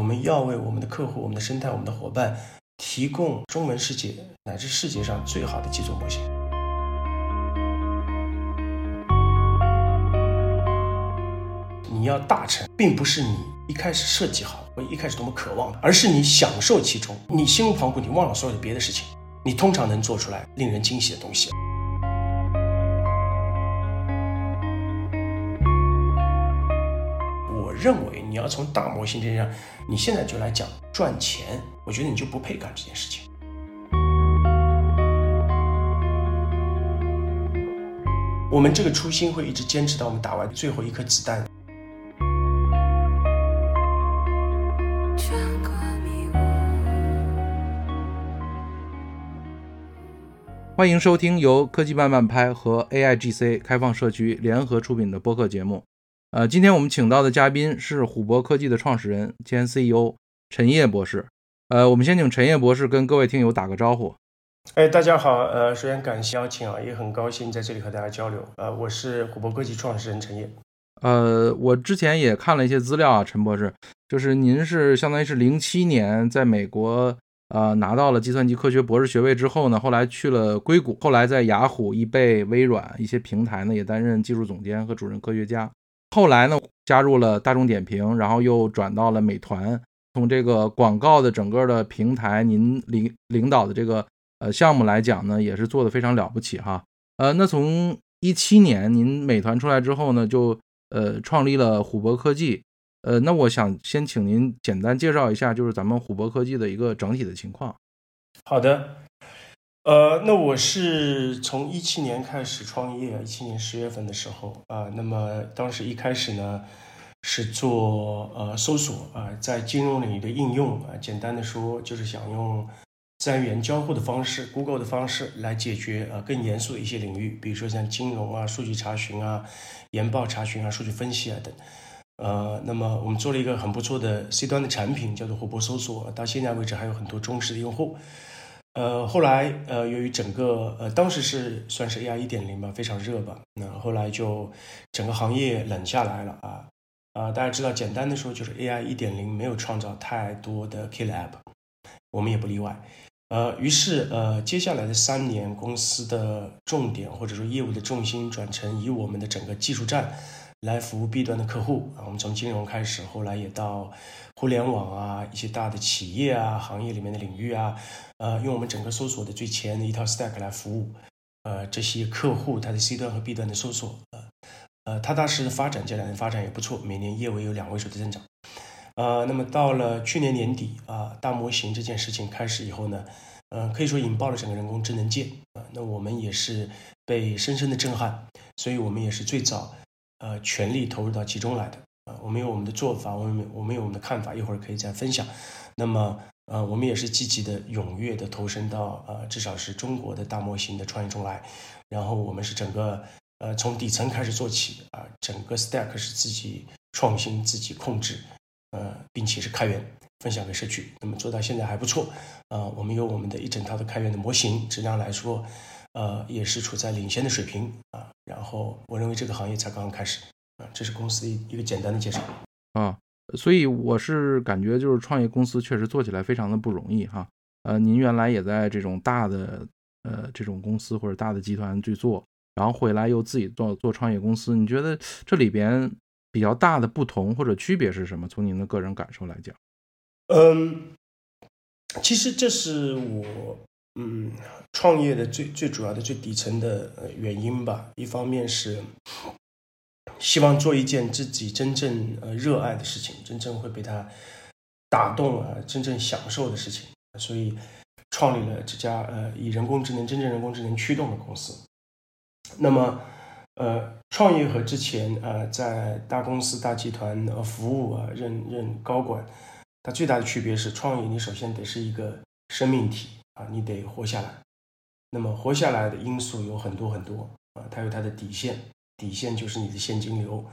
我们要为我们的客户、我们的生态、我们的伙伴提供中文世界乃至世界上最好的基础模型。你要大成，并不是你一开始设计好或一开始多么渴望，而是你享受其中，你心无旁骛，你忘了所有的别的事情，你通常能做出来令人惊喜的东西。认为你要从大模型这件上，你现在就来讲赚钱，我觉得你就不配干这件事情。我们这个初心会一直坚持到我们打完最后一颗子弹。欢迎收听由科技慢慢拍和 AIGC 开放社区联合出品的播客节目。呃，今天我们请到的嘉宾是虎博科技的创始人兼 CEO 陈烨博士。呃，我们先请陈烨博士跟各位听友打个招呼。哎，大家好，呃，首先感谢邀请啊，也很高兴在这里和大家交流。呃，我是虎博科技创始人陈烨。呃，我之前也看了一些资料啊，陈博士，就是您是相当于是零七年在美国。呃，拿到了计算机科学博士学位之后呢，后来去了硅谷，后来在雅虎、易贝、微软一些平台呢，也担任技术总监和主任科学家。后来呢，加入了大众点评，然后又转到了美团。从这个广告的整个的平台，您领领导的这个呃项目来讲呢，也是做的非常了不起哈。呃，那从一七年您美团出来之后呢，就呃创立了虎博科技。呃，那我想先请您简单介绍一下，就是咱们虎博科技的一个整体的情况。好的，呃，那我是从一七年开始创业，一七年十月份的时候啊，那么当时一开始呢是做呃搜索啊，在金融领域的应用啊，简单的说就是想用自然语言交互的方式，Google 的方式来解决呃更严肃的一些领域，比如说像金融啊、数据查询啊、研报查询啊、数据分析啊等。呃，那么我们做了一个很不错的 C 端的产品，叫做虎博搜索，到现在为止还有很多忠实的用户。呃，后来呃，由于整个呃当时是算是 AI 一点零吧，非常热吧，那后来就整个行业冷下来了啊啊，大家知道，简单的说就是 AI 一点零没有创造太多的 killer app，我们也不例外。呃，于是呃，接下来的三年，公司的重点或者说业务的重心转成以我们的整个技术站。来服务 B 端的客户。啊，我们从金融开始，后来也到互联网啊，一些大的企业啊，行业里面的领域啊，呃，用我们整个搜索的最前沿的一套 stack 来服务，呃，这些客户他的 C 端和 B 端的搜索，呃，呃，踏踏实的发展，这两年发展也不错，每年业务有两位数的增长，呃，那么到了去年年底啊，大模型这件事情开始以后呢，呃，可以说引爆了整个人工智能界。啊，那我们也是被深深的震撼，所以我们也是最早。呃，全力投入到其中来的啊，我们有我们的做法，我们我们有我们的看法，一会儿可以再分享。那么，呃，我们也是积极的、踊跃的投身到呃，至少是中国的大模型的创业中来。然后，我们是整个呃从底层开始做起啊，整个 stack 是自己创新、自己控制，呃，并且是开源分享给社区。那么做到现在还不错啊，我们有我们的一整套的开源的模型，质量来说。呃，也是处在领先的水平啊。然后，我认为这个行业才刚刚开始啊。这是公司一一个简单的介绍啊。所以我是感觉，就是创业公司确实做起来非常的不容易哈。呃，您原来也在这种大的呃这种公司或者大的集团去做，然后回来又自己做做创业公司，你觉得这里边比较大的不同或者区别是什么？从您的个人感受来讲，嗯，其实这是我。嗯，创业的最最主要的、最底层的原因吧，一方面是希望做一件自己真正呃热爱的事情，真正会被他打动啊，真正享受的事情，所以创立了这家呃以人工智能、真正人工智能驱动的公司。那么，呃，创业和之前呃在大公司、大集团呃服务啊，任任高管，它最大的区别是，创业你首先得是一个生命体。你得活下来。那么活下来的因素有很多很多啊，它有它的底线，底线就是你的现金流，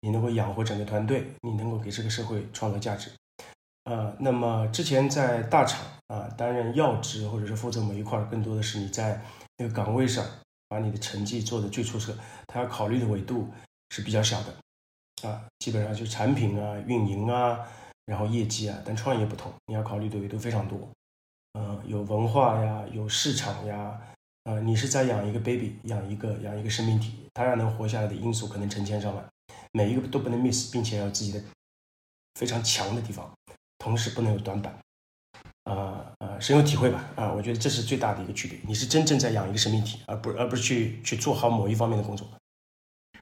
你能够养活整个团队，你能够给这个社会创造价值。呃，那么之前在大厂啊担任要职或者是负责某一块，更多的是你在那个岗位上把你的成绩做得最出色，他要考虑的维度是比较小的啊，基本上就产品啊、运营啊、然后业绩啊。但创业不同，你要考虑的维度非常多，嗯，有文化呀，有市场呀，呃，你是在养一个 baby，养一个养一个生命体，它要能活下来的因素可能成千上万，每一个都不能 miss，并且要自己的非常强的地方，同时不能有短板。呃呃，深有体会吧？啊，我觉得这是最大的一个区别。你是真正在养一个生命体，而不而不是去去做好某一方面的工作。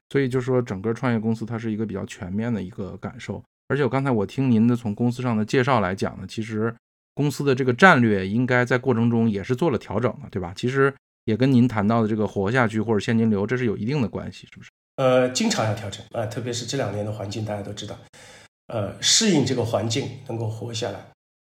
所以就是说，整个创业公司它是一个比较全面的一个感受。而且我刚才我听您的从公司上的介绍来讲呢，其实公司的这个战略应该在过程中也是做了调整的，对吧？其实也跟您谈到的这个活下去或者现金流，这是有一定的关系，是不是？呃，经常要调整啊，特别是这两年的环境，大家都知道，呃，适应这个环境能够活下来。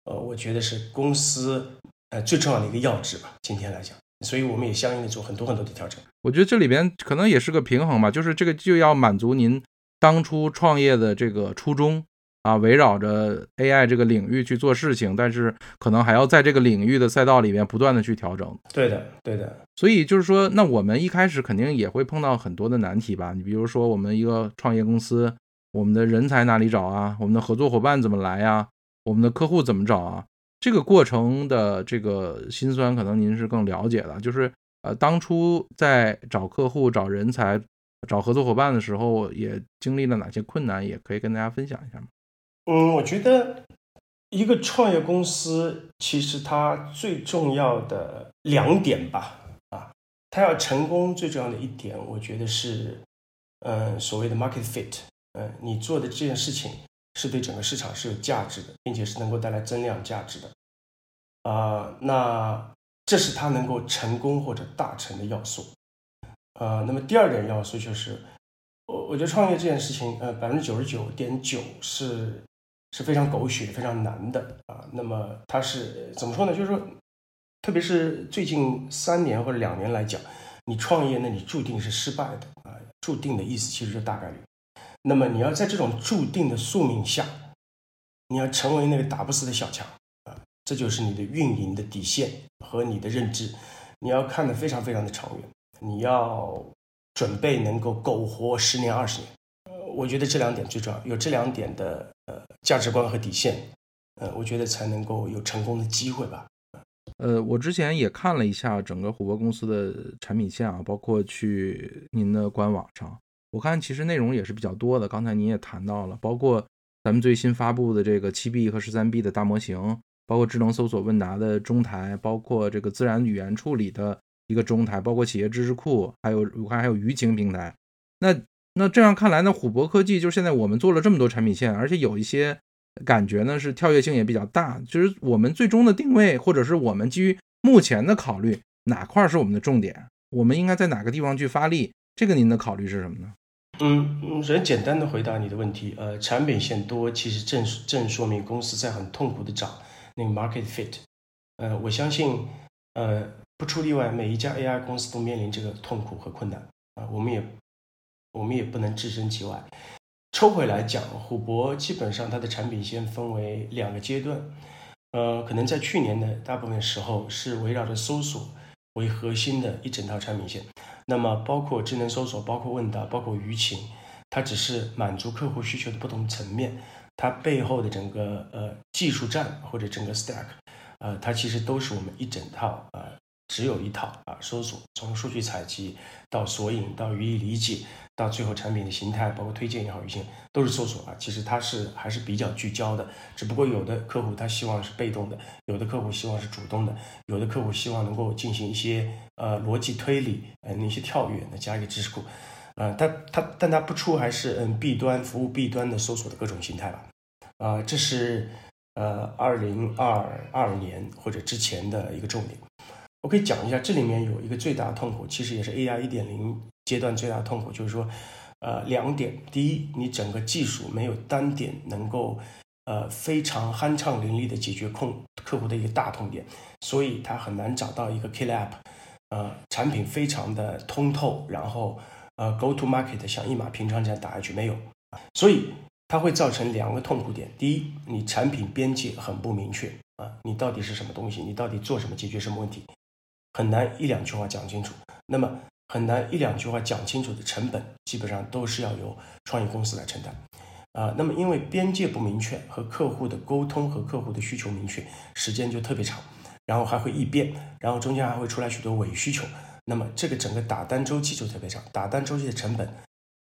呃，我觉得是公司呃最重要的一个要旨吧。今天来讲，所以我们也相应的做很多很多的调整。我觉得这里边可能也是个平衡吧，就是这个就要满足您当初创业的这个初衷啊，围绕着 AI 这个领域去做事情，但是可能还要在这个领域的赛道里面不断的去调整。对的，对的。所以就是说，那我们一开始肯定也会碰到很多的难题吧？你比如说，我们一个创业公司，我们的人才哪里找啊？我们的合作伙伴怎么来呀？我们的客户怎么找啊？这个过程的这个辛酸，可能您是更了解的。就是呃，当初在找客户、找人才、找合作伙伴的时候，也经历了哪些困难？也可以跟大家分享一下吗？嗯，我觉得一个创业公司其实它最重要的两点吧，啊，它要成功最重要的一点，我觉得是，嗯，所谓的 market fit，嗯，你做的这件事情。是对整个市场是有价值的，并且是能够带来增量价值的，啊，那这是它能够成功或者大成的要素，呃，那么第二点要素就是，我我觉得创业这件事情，呃，百分之九十九点九是是非常狗血、非常难的啊。那么它是怎么说呢？就是说，特别是最近三年或者两年来讲，你创业，那你注定是失败的啊。注定的意思其实就大概率。那么你要在这种注定的宿命下，你要成为那个打不死的小强啊，这就是你的运营的底线和你的认知。你要看得非常非常的长远，你要准备能够苟活十年二十年。呃，我觉得这两点最重要，有这两点的呃价值观和底线，呃，我觉得才能够有成功的机会吧。呃，我之前也看了一下整个虎博公司的产品线啊，包括去您的官网上。我看其实内容也是比较多的，刚才您也谈到了，包括咱们最新发布的这个七 B 和十三 B 的大模型，包括智能搜索问答的中台，包括这个自然语言处理的一个中台，包括企业知识库，还有我看还有舆情平台。那那这样看来呢，虎博科技就现在我们做了这么多产品线，而且有一些感觉呢是跳跃性也比较大。就是我们最终的定位，或者是我们基于目前的考虑，哪块是我们的重点？我们应该在哪个地方去发力？这个您的考虑是什么呢？嗯嗯，首先简单的回答你的问题，呃，产品线多其实正正说明公司在很痛苦的找那个 market fit，呃，我相信，呃，不出例外，每一家 AI 公司都面临这个痛苦和困难啊，我们也我们也不能置身其外。抽回来讲，虎博基本上它的产品线分为两个阶段，呃，可能在去年的大部分时候是围绕着搜索为核心的一整套产品线。那么，包括智能搜索，包括问答，包括舆情，它只是满足客户需求的不同层面。它背后的整个呃技术栈或者整个 stack，呃，它其实都是我们一整套啊。只有一套啊，搜索从数据采集到索引到语义理解，到最后产品的形态，包括推荐也好，一些都是搜索啊。其实它是还是比较聚焦的，只不过有的客户他希望是被动的，有的客户希望是主动的，有的客户希望能够进行一些呃逻辑推理，呃那些跳跃，那加一个知识库，呃，它它但它不出还是嗯 B 端服务 B 端的搜索的各种形态吧，啊，这是呃二零二二年或者之前的一个重点。我可以讲一下，这里面有一个最大的痛苦，其实也是 AI 一点零阶段最大的痛苦，就是说，呃，两点：第一，你整个技术没有单点能够，呃，非常酣畅淋漓的解决控客户的一个大痛点，所以它很难找到一个 kill app，呃，产品非常的通透，然后呃，go to market 像一马平川这样打下去没有，所以它会造成两个痛苦点：第一，你产品边界很不明确啊，你到底是什么东西，你到底做什么，解决什么问题？很难一两句话讲清楚，那么很难一两句话讲清楚的成本，基本上都是要由创业公司来承担。啊，那么因为边界不明确，和客户的沟通和客户的需求明确，时间就特别长，然后还会异变，然后中间还会出来许多伪需求，那么这个整个打单周期就特别长，打单周期的成本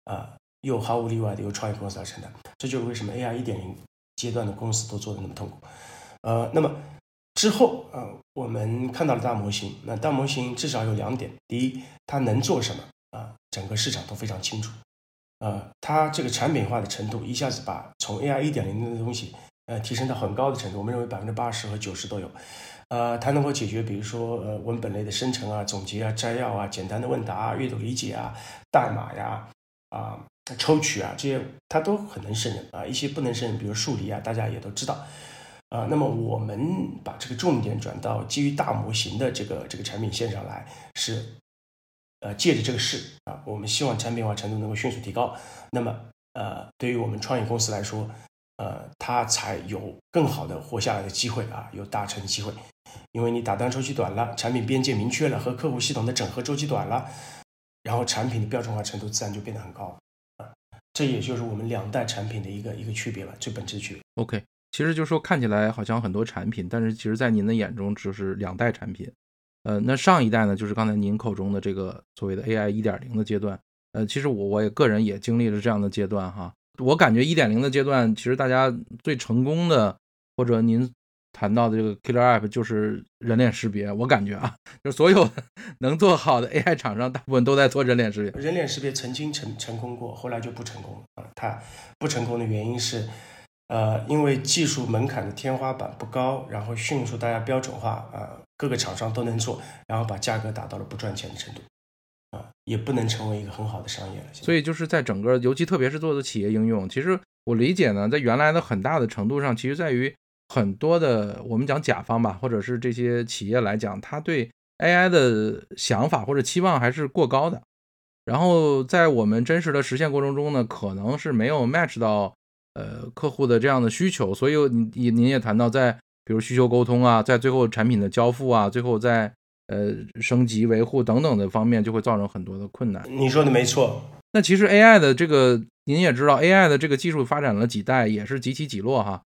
啊，又毫无例外的由创业公司来承担，这就是为什么 AI 一点零阶段的公司都做的那么痛苦。呃，那么之后啊，我们看到了大模型，那大模型至少有两点，第一，它能做什么啊，整个市场都非常清楚。呃，它这个产品化的程度一下子把从 AI 一点零的东西，呃，提升到很高的程度。我们认为百分之八十和九十都有。呃，它能够解决，比如说呃文本类的生成啊、总结啊、摘要啊、简单的问答啊、阅读理解啊、代码呀、啊抽取啊这些，它都很能胜任啊。一些不能胜任，比如数理啊，大家也都知道。啊，那么我们把这个重点转到基于大模型的这个这个产品线上来，是。呃，借着这个事啊，我们希望产品化程度能够迅速提高。那么，呃，对于我们创业公司来说，呃，它才有更好的活下来的机会啊，有大成的机会。因为你打单周期短了，产品边界明确了，和客户系统的整合周期短了，然后产品的标准化程度自然就变得很高啊。这也就是我们两代产品的一个一个区别吧，最本质的区别。OK，其实就说看起来好像很多产品，但是其实在您的眼中就是两代产品。呃，那上一代呢，就是刚才您口中的这个所谓的 AI 一点零的阶段。呃，其实我我也个人也经历了这样的阶段哈。我感觉一点零的阶段，其实大家最成功的，或者您谈到的这个 killer app 就是人脸识别。我感觉啊，就所有 能做好的 AI 厂商，大部分都在做人脸识别。人脸识别曾经成成功过，后来就不成功了。它不成功的原因是。呃，因为技术门槛的天花板不高，然后迅速大家标准化，啊，各个厂商都能做，然后把价格打到了不赚钱的程度，啊，也不能成为一个很好的商业了。所以就是在整个，尤其特别是做的企业应用，其实我理解呢，在原来的很大的程度上，其实在于很多的我们讲甲方吧，或者是这些企业来讲，他对 AI 的想法或者期望还是过高的，然后在我们真实的实现过程中呢，可能是没有 match 到。呃，客户的这样的需求，所以您您也谈到，在比如需求沟通啊，在最后产品的交付啊，最后在呃升级维护等等的方面，就会造成很多的困难。你说的没错。那其实 AI 的这个，您也知道，AI 的这个技术发展了几代，也是几起几落哈。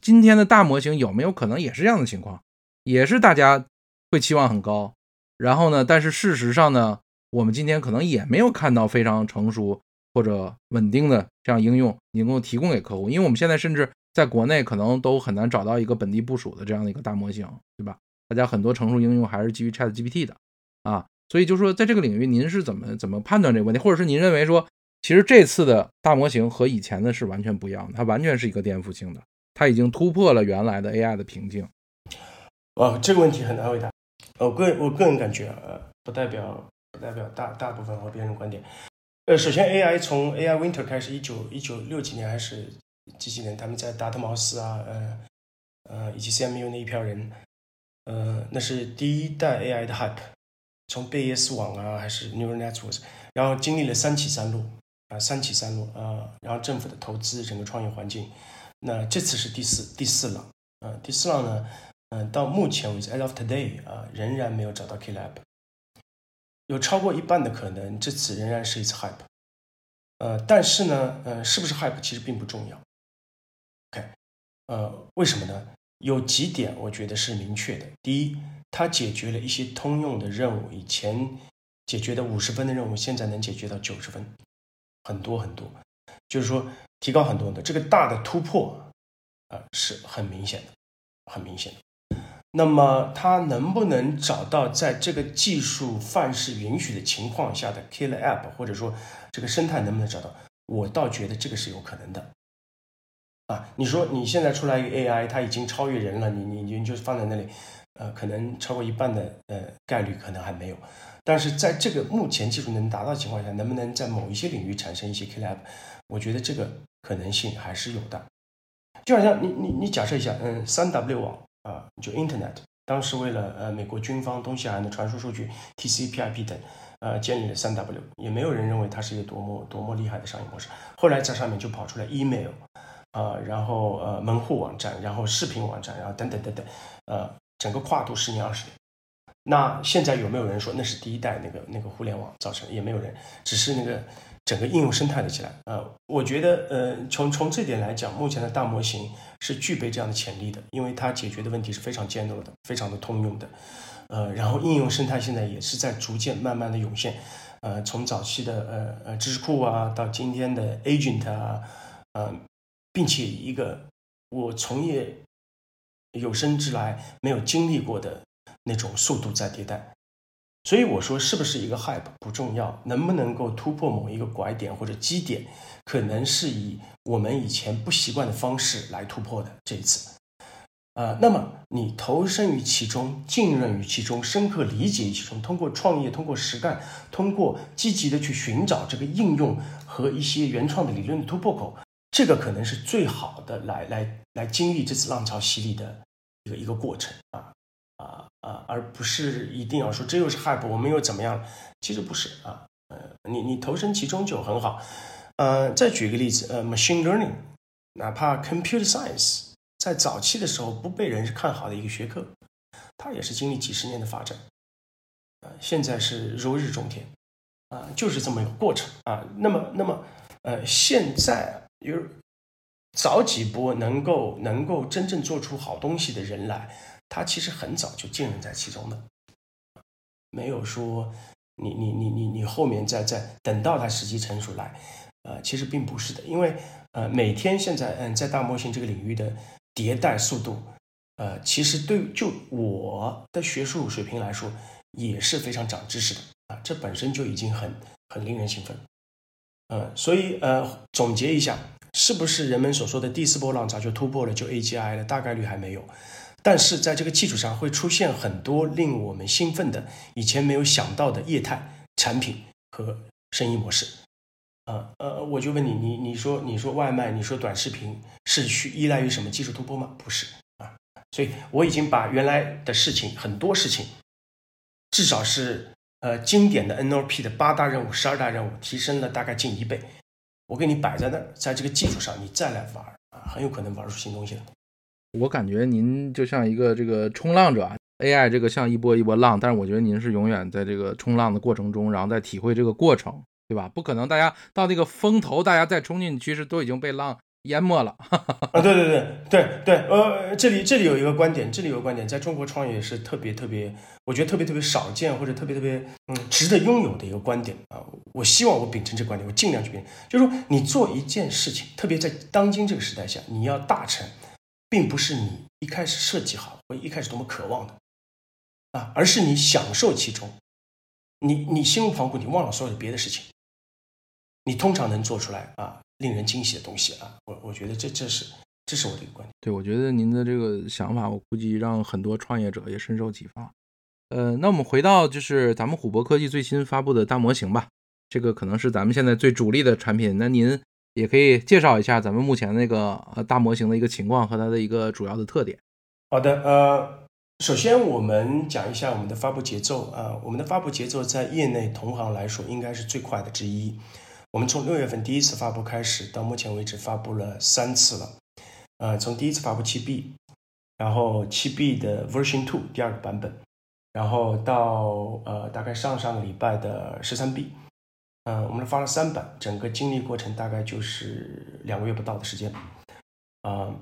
今天的大模型有没有可能也是这样的情况？也是大家会期望很高，然后呢，但是事实上呢，我们今天可能也没有看到非常成熟。或者稳定的这样应用，能够提供给客户，因为我们现在甚至在国内可能都很难找到一个本地部署的这样的一个大模型，对吧？大家很多成熟应用还是基于 Chat GPT 的啊，所以就说在这个领域，您是怎么怎么判断这个问题，或者是您认为说，其实这次的大模型和以前的是完全不一样的，它完全是一个颠覆性的，它已经突破了原来的 AI 的瓶颈。哦，这个问题很难回答。我个人我个人感觉，呃，不代表不代表大大部分和别人的观点。呃，首先，AI 从 AI Winter 开始，一九一九六几年还是几几年，他们在达特茅斯啊，呃呃，以及 CMU 那一票人，呃，那是第一代 AI 的 Hype，从贝叶斯网啊，还是 Neural Networks，然后经历了三起三落啊，三起三落啊，然后政府的投资，整个创业环境，那这次是第四第四浪，啊，第四浪呢，嗯，到目前为止，as of today 啊，仍然没有找到 Klab。有超过一半的可能，这次仍然是一次 hype，呃，但是呢，呃，是不是 hype 其实并不重要。OK，呃，为什么呢？有几点我觉得是明确的。第一，它解决了一些通用的任务，以前解决的五十分的任务，现在能解决到九十分，很多很多，就是说提高很多的这个大的突破，啊，是很明显的，很明显的。那么它能不能找到在这个技术范式允许的情况下的 killer app，或者说这个生态能不能找到？我倒觉得这个是有可能的。啊，你说你现在出来一个 AI，它已经超越人了，你你你就放在那里，呃，可能超过一半的呃概率可能还没有。但是在这个目前技术能达到的情况下，能不能在某一些领域产生一些 killer app？我觉得这个可能性还是有的。就好像你你你假设一下，嗯，三 W 网。啊，就 Internet，当时为了呃美国军方东西岸的传输数据 TCP/IP 等，呃建立了三 W，也没有人认为它是一个多么多么厉害的商业模式。后来在上面就跑出来 Email，啊，然后呃门户网站，然后视频网站，然后等等等等，呃，整个跨度十年二十年。那现在有没有人说那是第一代那个那个互联网造成？也没有人，只是那个整个应用生态了起来。呃，我觉得呃，从从这点来讲，目前的大模型是具备这样的潜力的，因为它解决的问题是非常 general 的，非常的通用的。呃，然后应用生态现在也是在逐渐慢慢的涌现。呃，从早期的呃呃知识库啊，到今天的 agent 啊，呃，并且一个我从业有生之来没有经历过的那种速度在迭代。所以我说，是不是一个 hype 不重要，能不能够突破某一个拐点或者基点，可能是以我们以前不习惯的方式来突破的这一次。啊，那么你投身于其中，浸润于其中，深刻理解其中，通过创业，通过实干，通过积极的去寻找这个应用和一些原创的理论的突破口，这个可能是最好的来来来经历这次浪潮洗礼的一个一个过程啊。啊，而不是一定要说这又是 hype，我们又怎么样？其实不是啊，呃，你你投身其中就很好。呃，再举一个例子，呃，machine learning，哪怕 computer science 在早期的时候不被人看好的一个学科，它也是经历几十年的发展，呃，现在是如日中天，啊，就是这么一个过程啊。那么，那么，呃，现在有早几波能够能够真正做出好东西的人来。他其实很早就浸润在其中的，没有说你你你你你后面再再等到它时机成熟来，呃，其实并不是的，因为呃每天现在嗯在大模型这个领域的迭代速度，呃，其实对就我的学术水平来说也是非常长知识的啊，这本身就已经很很令人兴奋，呃，所以呃总结一下，是不是人们所说的第四波浪潮就突破了就 AGI 了？大概率还没有。但是在这个基础上，会出现很多令我们兴奋的、以前没有想到的业态、产品和生意模式。啊呃，我就问你，你你说你说外卖，你说短视频是需依赖于什么技术突破吗？不是啊。所以我已经把原来的事情很多事情，至少是呃经典的 NLP 的八大任务、十二大任务提升了大概近一倍。我给你摆在那儿，在这个基础上你再来玩啊，很有可能玩出新东西来。我感觉您就像一个这个冲浪者，AI 这个像一波一波浪，但是我觉得您是永远在这个冲浪的过程中，然后在体会这个过程，对吧？不可能大家到那个风头，大家再冲进去，其实都已经被浪淹没了。啊，对对对对对，呃，这里这里有一个观点，这里有个观点，在中国创业是特别特别，我觉得特别特别少见或者特别特别嗯值得拥有的一个观点啊。我希望我秉承这观点，我尽量去秉，就是说你做一件事情，特别在当今这个时代下，你要大成。并不是你一开始设计好或一开始多么渴望的啊，而是你享受其中，你你心无旁骛，你忘了所有的别的事情，你通常能做出来啊令人惊喜的东西啊，我我觉得这这是这是我的一个观点。对，我觉得您的这个想法，我估计让很多创业者也深受启发。呃，那我们回到就是咱们虎博科技最新发布的大模型吧，这个可能是咱们现在最主力的产品。那您。也可以介绍一下咱们目前那个呃大模型的一个情况和它的一个主要的特点。好的，呃，首先我们讲一下我们的发布节奏啊，我们的发布节奏在业内同行来说应该是最快的之一。我们从六月份第一次发布开始，到目前为止发布了三次了。呃，从第一次发布七 B，然后七 B 的 Version Two 第二个版本，然后到呃大概上上个礼拜的十三 B。嗯，我们发了三版，整个经历过程大概就是两个月不到的时间，啊，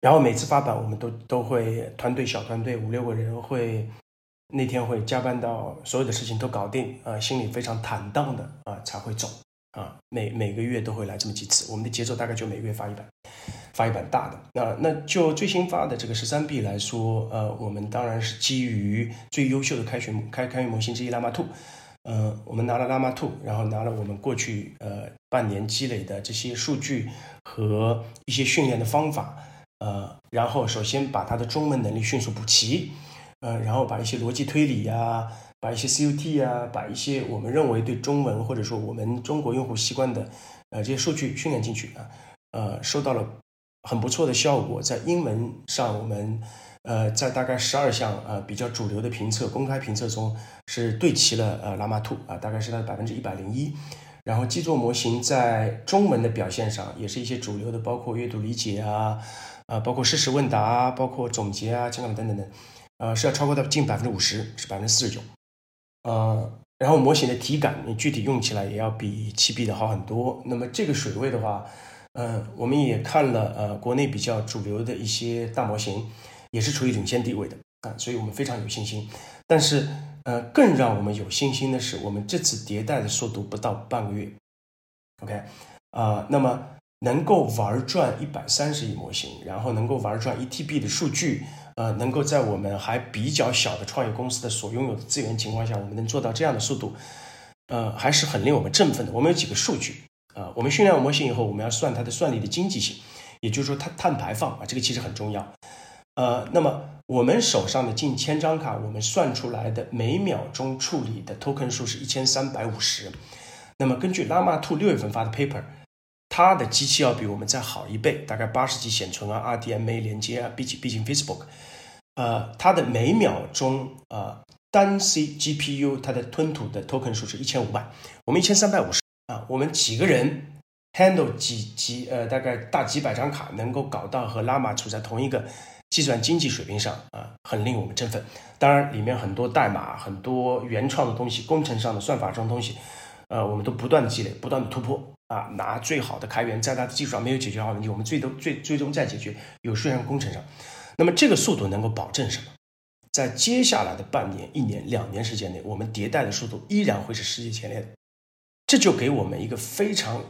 然后每次发版我们都都会团队小团队五六个人会那天会加班到所有的事情都搞定，啊，心里非常坦荡的啊才会走，啊，每每个月都会来这么几次，我们的节奏大概就每个月发一版，发一版大的，那那就最新发的这个十三 B 来说，呃，我们当然是基于最优秀的开学开开源模型之一 Llama 2。呃，我们拿了 Llama 2，然后拿了我们过去呃半年积累的这些数据和一些训练的方法，呃，然后首先把它的中文能力迅速补齐，呃，然后把一些逻辑推理呀，把一些 CUT 啊，把一些我们认为对中文或者说我们中国用户习惯的呃这些数据训练进去啊，呃，收到了很不错的效果，在英文上我们。呃，在大概十二项呃比较主流的评测、公开评测中，是对齐了呃拉玛兔啊，大概是它的百分之一百零一。然后基座模型在中文的表现上，也是一些主流的，包括阅读理解啊，啊，包括事实问答，包括总结啊，等等等等，呃，是要超过到近百分之五十，是百分之四十九。呃，然后模型的体感，你具体用起来也要比七 B 的好很多。那么这个水位的话，嗯，我们也看了呃国内比较主流的一些大模型，也是处于领先地位的啊，所以我们非常有信心。但是呃，更让我们有信心的是，我们这次迭代的速度不到半个月，OK 啊，那么能够玩转一百三十亿模型，然后能够玩转一 TB 的数据。呃，能够在我们还比较小的创业公司的所拥有的资源情况下，我们能做到这样的速度，呃，还是很令我们振奋的。我们有几个数据啊，我们训练模型以后，我们要算它的算力的经济性，也就是说它碳排放啊，这个其实很重要。呃，那么我们手上的近千张卡，我们算出来的每秒钟处理的 token 数是一千三百五十。那么根据拉玛兔六月份发的 paper。它的机器要比我们再好一倍，大概八十 G 显存啊，RDMA 连接啊，毕竟毕竟 Facebook，呃，它的每秒钟呃单 C GPU 它的吞吐的 token 数是一千五百，我们一千三百五十啊，我们几个人 handle 几几呃大概大几百张卡，能够搞到和拉玛处在同一个计算经济水平上啊，很令我们振奋。当然里面很多代码、很多原创的东西、工程上的算法这种东西，呃，我们都不断的积累，不断的突破。啊，拿最好的开源，在它的基础上没有解决好问题，我们最终最最终再解决有数学工程上。那么这个速度能够保证什么？在接下来的半年、一年、两年时间内，我们迭代的速度依然会是世界前列的。这就给我们一个非常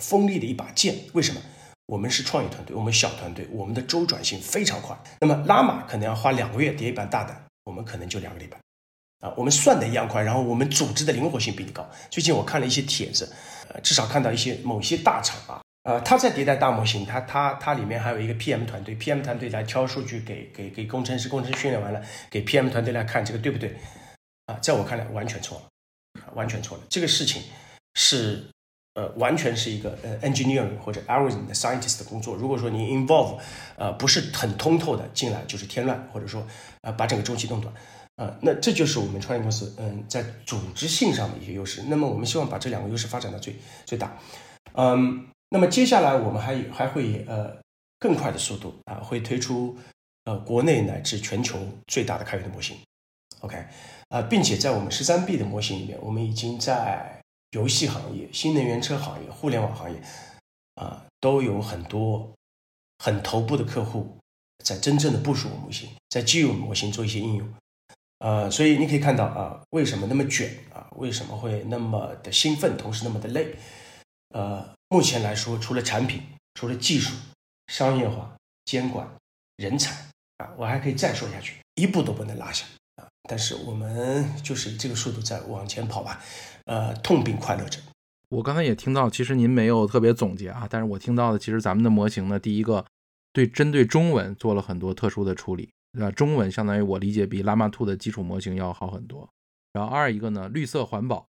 锋利的一把剑。为什么？我们是创业团队，我们小团队，我们的周转性非常快。那么拉玛可能要花两个月叠一版大单，我们可能就两个礼拜。啊，我们算的一样快，然后我们组织的灵活性比你高。最近我看了一些帖子。呃，至少看到一些某些大厂啊，呃，他在迭代大模型，他他他里面还有一个 PM 团队，PM 团队来挑数据给给给工程师，工程师训练完了给 PM 团队来看这个对不对？啊，在我看来完全错了，完全错了。这个事情是呃完全是一个呃 engineering 或者 algorithm 的 scientist 的工作。如果说你 involve 呃不是很通透的进来，就是添乱，或者说呃把整个周期弄短。啊，那这就是我们创业公司，嗯，在组织性上的一些优势。那么我们希望把这两个优势发展到最最大，嗯，那么接下来我们还还会呃更快的速度啊，会推出呃国内乃至全球最大的开源的模型，OK，呃，并且在我们十三 B 的模型里面，我们已经在游戏行业、新能源车行业、互联网行业啊都有很多很头部的客户在真正的部署模型，在基于模型做一些应用。呃，所以你可以看到啊，为什么那么卷啊？为什么会那么的兴奋，同时那么的累？呃，目前来说，除了产品，除了技术、商业化、监管、人才啊，我还可以再说下去，一步都不能落下啊。但是我们就是这个速度在往前跑吧，呃，痛并快乐着。我刚才也听到，其实您没有特别总结啊，但是我听到的，其实咱们的模型呢，第一个对针对中文做了很多特殊的处理。那中文相当于我理解比拉玛兔的基础模型要好很多。然后二一个呢，绿色环保，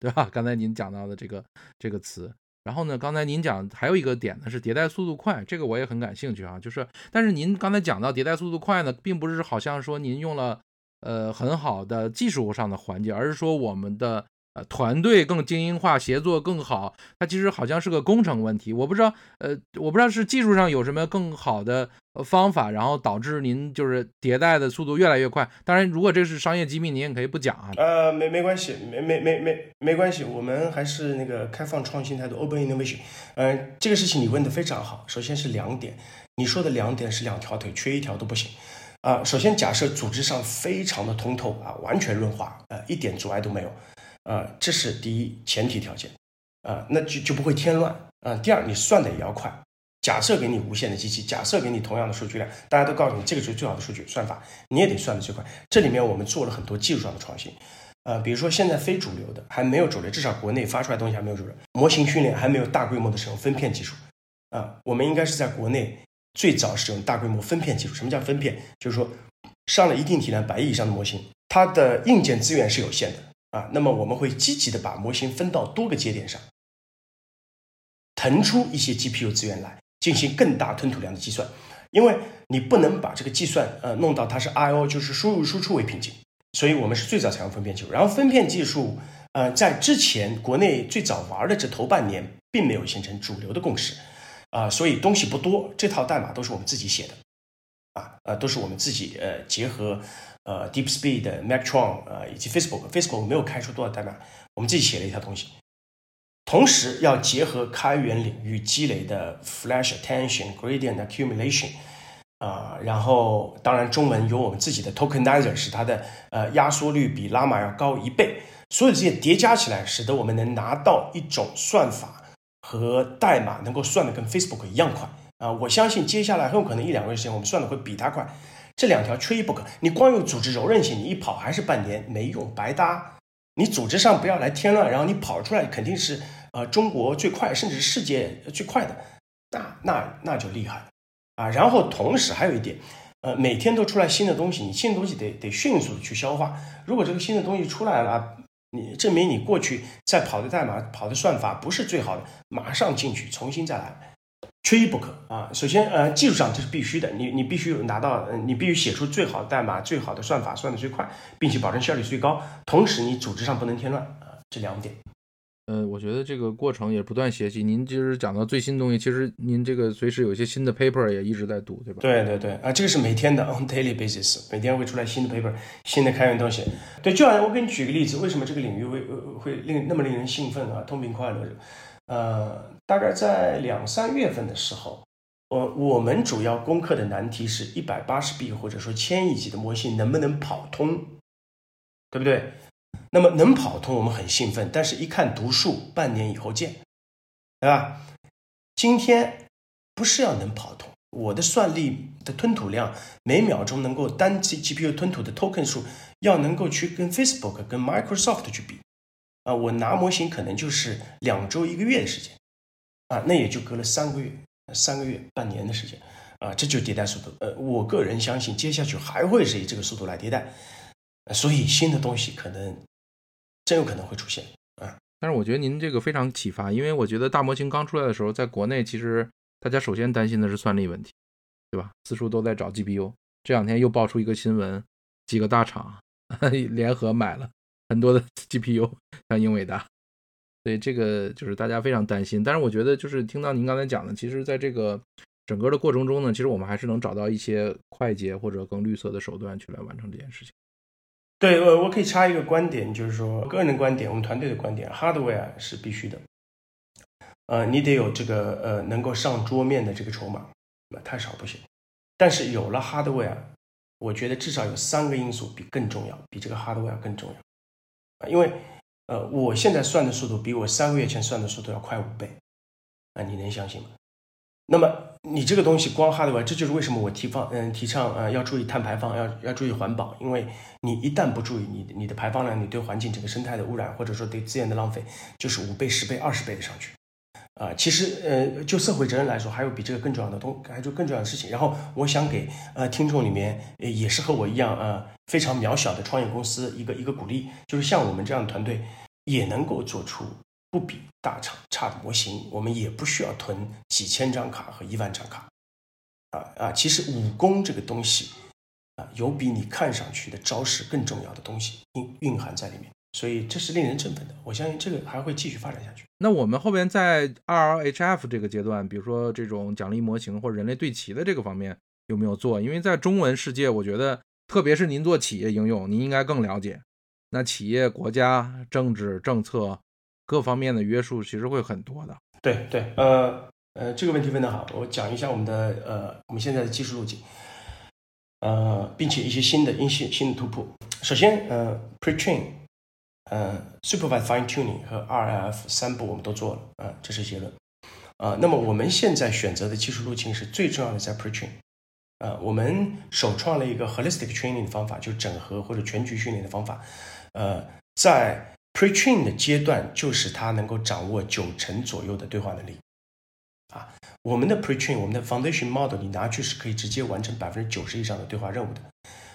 对吧？刚才您讲到的这个这个词。然后呢，刚才您讲还有一个点呢是迭代速度快，这个我也很感兴趣啊。就是，但是您刚才讲到迭代速度快呢，并不是好像说您用了呃很好的技术上的环节，而是说我们的。呃，团队更精英化，协作更好。它其实好像是个工程问题，我不知道，呃，我不知道是技术上有什么更好的方法，然后导致您就是迭代的速度越来越快。当然，如果这是商业机密，您也可以不讲啊。呃，没没关系，没没没没没关系，我们还是那个开放创新态度，open innovation。嗯，这个事情你问的非常好。首先是两点，你说的两点是两条腿，缺一条都不行。啊，首先假设组织上非常的通透啊，完全润滑，呃，一点阻碍都没有。啊，这是第一前提条件，啊，那就就不会添乱，啊，第二，你算的也要快。假设给你无限的机器，假设给你同样的数据量，大家都告诉你这个是最好的数据算法，你也得算的最快。这里面我们做了很多技术上的创新，呃，比如说现在非主流的还没有主流，至少国内发出来东西还没有主流，模型训练还没有大规模的使用分片技术，啊，我们应该是在国内最早使用大规模分片技术。什么叫分片？就是说上了一定体量百亿以上的模型，它的硬件资源是有限的。啊，那么我们会积极的把模型分到多个节点上，腾出一些 GPU 资源来进行更大吞吐量的计算，因为你不能把这个计算呃弄到它是 I/O 就是输入输出为瓶颈，所以我们是最早采用分片技术。然后分片技术呃在之前国内最早玩的这头半年并没有形成主流的共识啊，所以东西不多，这套代码都是我们自己写的啊，呃，都是我们自己呃结合呃 DeepSpeed、Mactron 呃以及 Facebook，Facebook 没有开出多少代码，我们自己写了一套东西。同时要结合开源领域积累的 Flash Attention Gradient Accumulation 啊，然后当然中文有我们自己的 Tokenizer，使它的呃压缩率比 Llama 要高一倍。所有这些叠加起来，使得我们能拿到一种算法和代码能够算的跟 Facebook 一样快啊！我相信接下来很有可能一两个月时间，我们算的会比它快。这两条缺一不可。你光有组织柔韧性，你一跑还是半年，没用，白搭。你组织上不要来添乱，然后你跑出来肯定是呃中国最快，甚至是世界最快的，那那那就厉害啊！然后同时还有一点，呃，每天都出来新的东西，你新的东西得得迅速的去消化。如果这个新的东西出来了，你证明你过去在跑的代码、跑的算法不是最好的，马上进去重新再来，缺一不可啊！首先，呃，技术上这是必须的，你你必须拿到，你必须写出最好的代码、最好的算法，算的最快，并且保证效率最高。同时，你组织上不能添乱啊，这两点。呃，我觉得这个过程也不断学习。您其实讲到最新东西，其实您这个随时有一些新的 paper 也一直在读，对吧？对对对，啊，这个是每天的 on daily basis，每天会出来新的 paper，新的开源东西。对，就好像我给你举个例子，为什么这个领域会会令那么令人兴奋啊，痛并快乐着？呃，大概在两三月份的时候，我我们主要攻克的难题是一百八十 B 或者说千亿级的模型能不能跑通，对不对？那么能跑通，我们很兴奋，但是一看读数，半年以后见，对吧？今天不是要能跑通，我的算力的吞吐量，每秒钟能够单 G GPU 吞吐的 token 数，要能够去跟 Facebook、跟 Microsoft 去比，啊，我拿模型可能就是两周一个月的时间，啊，那也就隔了三个月、三个月、半年的时间，啊，这就迭代速度。呃，我个人相信，接下去还会是以这个速度来迭代，所以新的东西可能。真有可能会出现啊！但是我觉得您这个非常启发，因为我觉得大模型刚出来的时候，在国内其实大家首先担心的是算力问题，对吧？四处都在找 GPU。这两天又爆出一个新闻，几个大厂 联合买了很多的 GPU，像英伟达，所以这个就是大家非常担心。但是我觉得，就是听到您刚才讲的，其实在这个整个的过程中呢，其实我们还是能找到一些快捷或者更绿色的手段去来完成这件事情。对，我我可以插一个观点，就是说个人的观点，我们团队的观点，hardware 是必须的，呃，你得有这个呃能够上桌面的这个筹码，那太少不行。但是有了 hardware，我觉得至少有三个因素比更重要，比这个 hardware 更重要啊，因为呃我现在算的速度比我三个月前算的速度要快五倍，啊，你能相信吗？那么你这个东西光哈的话，这就是为什么我提放嗯提倡呃要注意碳排放，要要注意环保，因为你一旦不注意你你的排放量，你对环境整个生态的污染，或者说对资源的浪费，就是五倍、十倍、二十倍的上去，啊，其实呃就社会责任来说，还有比这个更重要的东，还有更重要的事情。然后我想给呃听众里面也是和我一样呃非常渺小的创业公司一个一个鼓励，就是像我们这样的团队也能够做出。不比大厂差的模型，我们也不需要囤几千张卡和一万张卡，啊啊！其实武功这个东西啊，有比你看上去的招式更重要的东西蕴蕴含在里面，所以这是令人振奋的。我相信这个还会继续发展下去。那我们后边在 RLHF 这个阶段，比如说这种奖励模型或者人类对齐的这个方面有没有做？因为在中文世界，我觉得特别是您做企业应用，您应该更了解。那企业、国家、政治、政策。各方面的约束其实会很多的。对对，呃呃，这个问题问得好，我讲一下我们的呃我们现在的技术路径，呃，并且一些新的一些新的突破。首先，呃，pretrain，呃，supervised fine tuning 和 RLF 三步我们都做了，啊，这是结论。啊，那么我们现在选择的技术路径是最重要的在 pretrain，啊，我们首创了一个 holistic training 的方法，就整合或者全局训练的方法，呃，在 Pretrain 的阶段就是它能够掌握九成左右的对话能力，啊，我们的 Pretrain，我们的 Foundation Model，你拿去是可以直接完成百分之九十以上的对话任务的，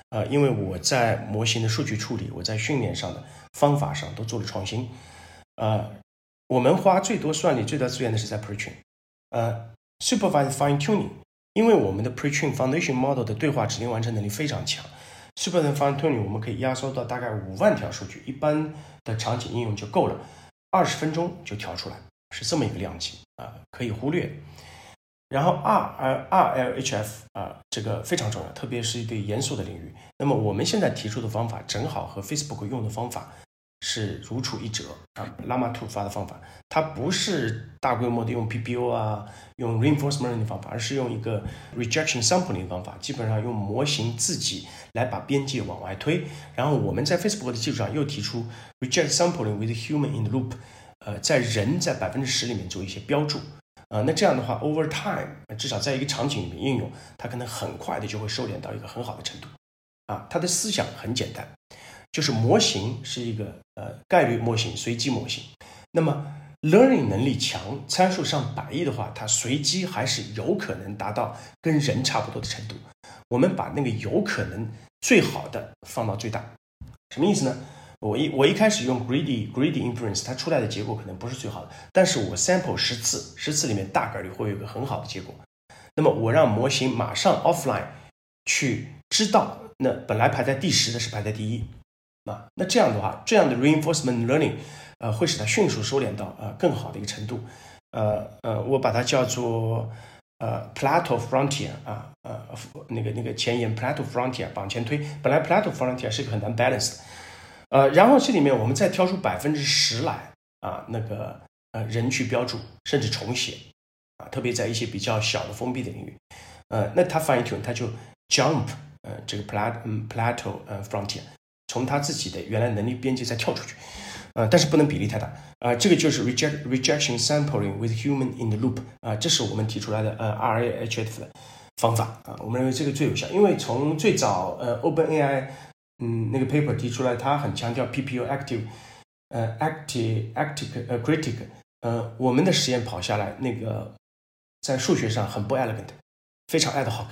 呃，因为我在模型的数据处理，我在训练上的方法上都做了创新，呃，我们花最多算力、最大资源的是在 Pretrain，呃，Supervised Fine Tuning，因为我们的 Pretrain Foundation Model 的对话指令完成能力非常强。Super Fine Tuning 我们可以压缩到大概五万条数据，一般的场景应用就够了，二十分钟就调出来，是这么一个量级啊，可以忽略。然后 R 呃 RLHF 啊，这个非常重要，特别是一对严肃的领域。那么我们现在提出的方法，正好和 Facebook 用的方法是如出一辙啊。Llama 2发的方法，它不是大规模的用 PPO 啊，用 reinforcement learning 方法，而是用一个 rejection sampling 的方法，基本上用模型自己来把边界往外推。然后我们在 Facebook 的基础上又提出 reject sampling with human in the loop，呃，在人在百分之十里面做一些标注。啊，那这样的话，over time，至少在一个场景里面应用，它可能很快的就会收敛到一个很好的程度。啊，它的思想很简单，就是模型是一个呃概率模型、随机模型。那么 learning 能力强、参数上百亿的话，它随机还是有可能达到跟人差不多的程度。我们把那个有可能最好的放到最大，什么意思呢？我一我一开始用 greedy greedy inference，它出来的结果可能不是最好的，但是我 sample 十次，十次里面大概率会有一个很好的结果。那么我让模型马上 offline 去知道，那本来排在第十的是排在第一，啊，那这样的话，这样的 reinforcement learning，呃，会使它迅速收敛到呃更好的一个程度，呃呃，我把它叫做呃 Plateau frontier 啊呃那个那个前沿 Plateau frontier 往前推，本来 Plateau frontier 是一个很难 balance 的。呃，然后这里面我们再挑出百分之十来啊，那个呃人去标注，甚至重写啊，特别在一些比较小的封闭的领域，呃，那它 fine tune，它就 jump 呃这个 plat 嗯 plateau 呃 frontier，从他自己的原来能力边界再跳出去，呃，但是不能比例太大。啊，这个就是 reject rejection sampling with human in the loop 啊，这是我们提出来的呃 RAHF 的方法。啊，我们认为这个最有效，因为从最早呃 OpenAI。嗯，那个 paper 提出来，他很强调 PPU active，呃，active active 呃 critic，呃，我们的实验跑下来，那个在数学上很不 elegant，非常 ad hoc，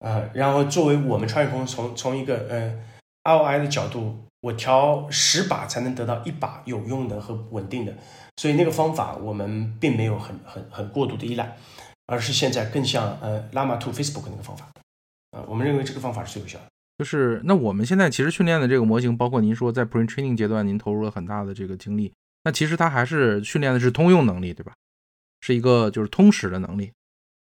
呃，然后作为我们穿越空从从一个呃 ROI 的角度，我调十把才能得到一把有用的和稳定的，所以那个方法我们并没有很很很过度的依赖，而是现在更像呃 Llama to Facebook 那个方法，呃，我们认为这个方法是最有效的。就是那我们现在其实训练的这个模型，包括您说在 pre-training 阶段您投入了很大的这个精力，那其实它还是训练的是通用能力，对吧？是一个就是通识的能力。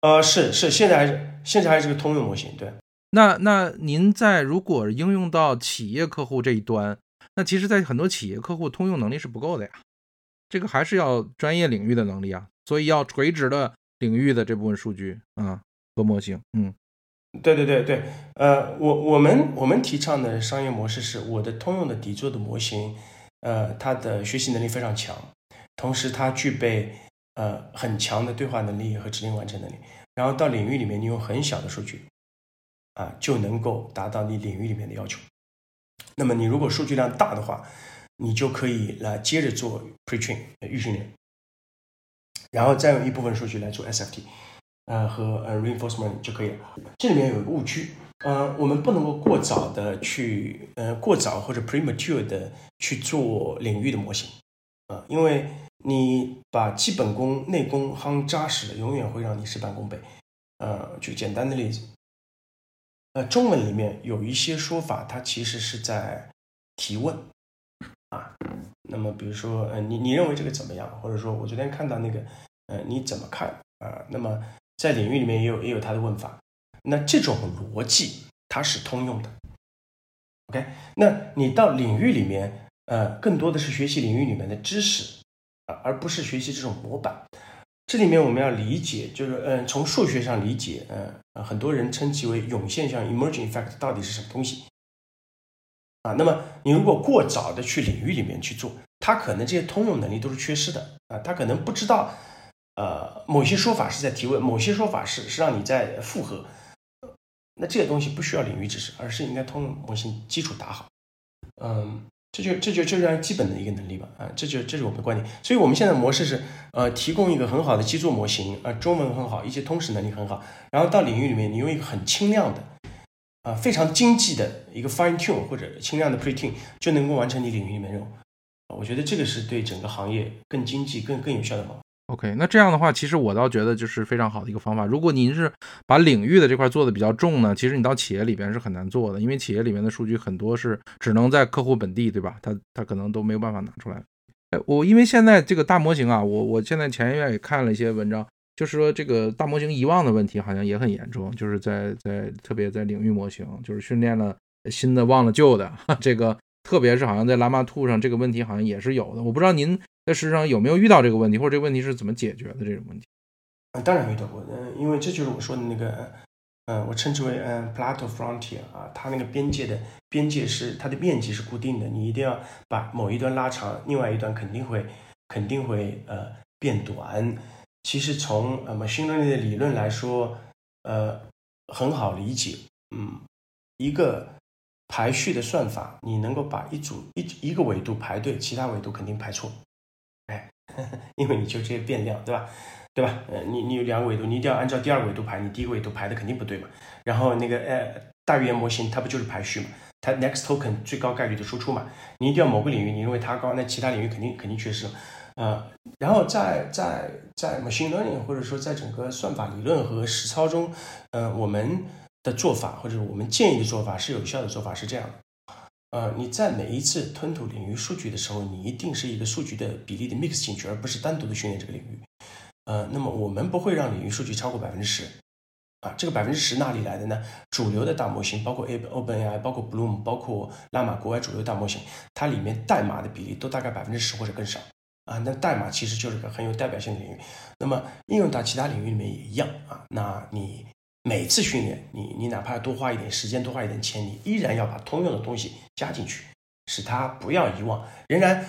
呃，是是，现在还是现在还是个通用模型，对。那那您在如果应用到企业客户这一端，那其实，在很多企业客户通用能力是不够的呀，这个还是要专业领域的能力啊，所以要垂直的领域的这部分数据啊和模型，嗯。对对对对，呃，我我们我们提倡的商业模式是，我的通用的底座的模型，呃，它的学习能力非常强，同时它具备呃很强的对话能力和指令完成能力，然后到领域里面，你用很小的数据，啊，就能够达到你领域里面的要求。那么你如果数据量大的话，你就可以来接着做 pretrain 预训练，然后再用一部分数据来做 SFT。呃，和呃 reinforcement 就可以了。这里面有一个误区，呃，我们不能够过早的去，呃，过早或者 premature 的去做领域的模型，啊，因为你把基本功、内功夯扎实了，永远会让你事半功倍。呃，举简单的例子，呃，中文里面有一些说法，它其实是在提问，啊，那么比如说，呃，你你认为这个怎么样？或者说我昨天看到那个，呃，你怎么看？啊，那么。在领域里面也有也有它的问法，那这种逻辑它是通用的。OK，那你到领域里面，呃，更多的是学习领域里面的知识啊，而不是学习这种模板。这里面我们要理解，就是嗯，从数学上理解，嗯，很多人称其为涌现象 （emerging effect） 到底是什么东西啊？那么你如果过早的去领域里面去做，他可能这些通用能力都是缺失的啊，他可能不知道。呃，某些说法是在提问，某些说法是是让你在复合。那这些东西不需要领域知识，而是应该通用模型基础打好。嗯，这就这就就是基本的一个能力吧。啊，这就这是我们的观点。所以我们现在模式是，呃，提供一个很好的基座模型，啊，中文很好，一些通识能力很好，然后到领域里面，你用一个很轻量的，啊，非常经济的一个 fine tune 或者轻量的 pre tune 就能够完成你领域里面任务。我觉得这个是对整个行业更经济、更更有效的方法。OK，那这样的话，其实我倒觉得就是非常好的一个方法。如果您是把领域的这块做的比较重呢，其实你到企业里边是很难做的，因为企业里面的数据很多是只能在客户本地，对吧？他他可能都没有办法拿出来。哎，我因为现在这个大模型啊，我我现在前一院也看了一些文章，就是说这个大模型遗忘的问题好像也很严重，就是在在特别在领域模型，就是训练了新的忘了旧的，这个特别是好像在拉玛兔上这个问题好像也是有的。我不知道您在实上有没有遇到这个问题，或者这个问题是怎么解决的这种问题？啊，当然遇到过，嗯，因为这就是我说的那个，嗯，我称之为嗯 Plateau Frontier 啊，它那个边界的边界是它的面积是固定的，你一定要把某一端拉长，另外一端肯定会肯定会呃变短。其实从呃 machine learning 的理论来说，呃，很好理解。嗯，一个排序的算法，你能够把一组一一个维度排对，其他维度肯定排错。因为你就这些变量，对吧？对吧？呃，你你有两个维度，你一定要按照第二个维度排，你第一个维度排的肯定不对嘛。然后那个呃大语言模型它不就是排序嘛？它 next token 最高概率的输出嘛。你一定要某个领域你认为它高，那其他领域肯定肯定缺失。呃，然后在在在 machine learning 或者说在整个算法理论和实操中，呃，我们的做法或者我们建议的做法是有效的做法是这样的，呃，你在每一次吞吐领域数据的时候，你一定是一个数据的比例的 mix 进去，而不是单独的训练这个领域。呃，那么我们不会让领域数据超过百分之十，啊，这个百分之十哪里来的呢？主流的大模型，包括 A OpenAI，包括 Bloom，包括拉玛国外主流大模型，它里面代码的比例都大概百分之十或者更少。啊，那代码其实就是个很有代表性的领域，那么应用到其他领域里面也一样啊。那你每次训练，你你哪怕多花一点时间，多花一点钱，你依然要把通用的东西加进去，使它不要遗忘。仍然，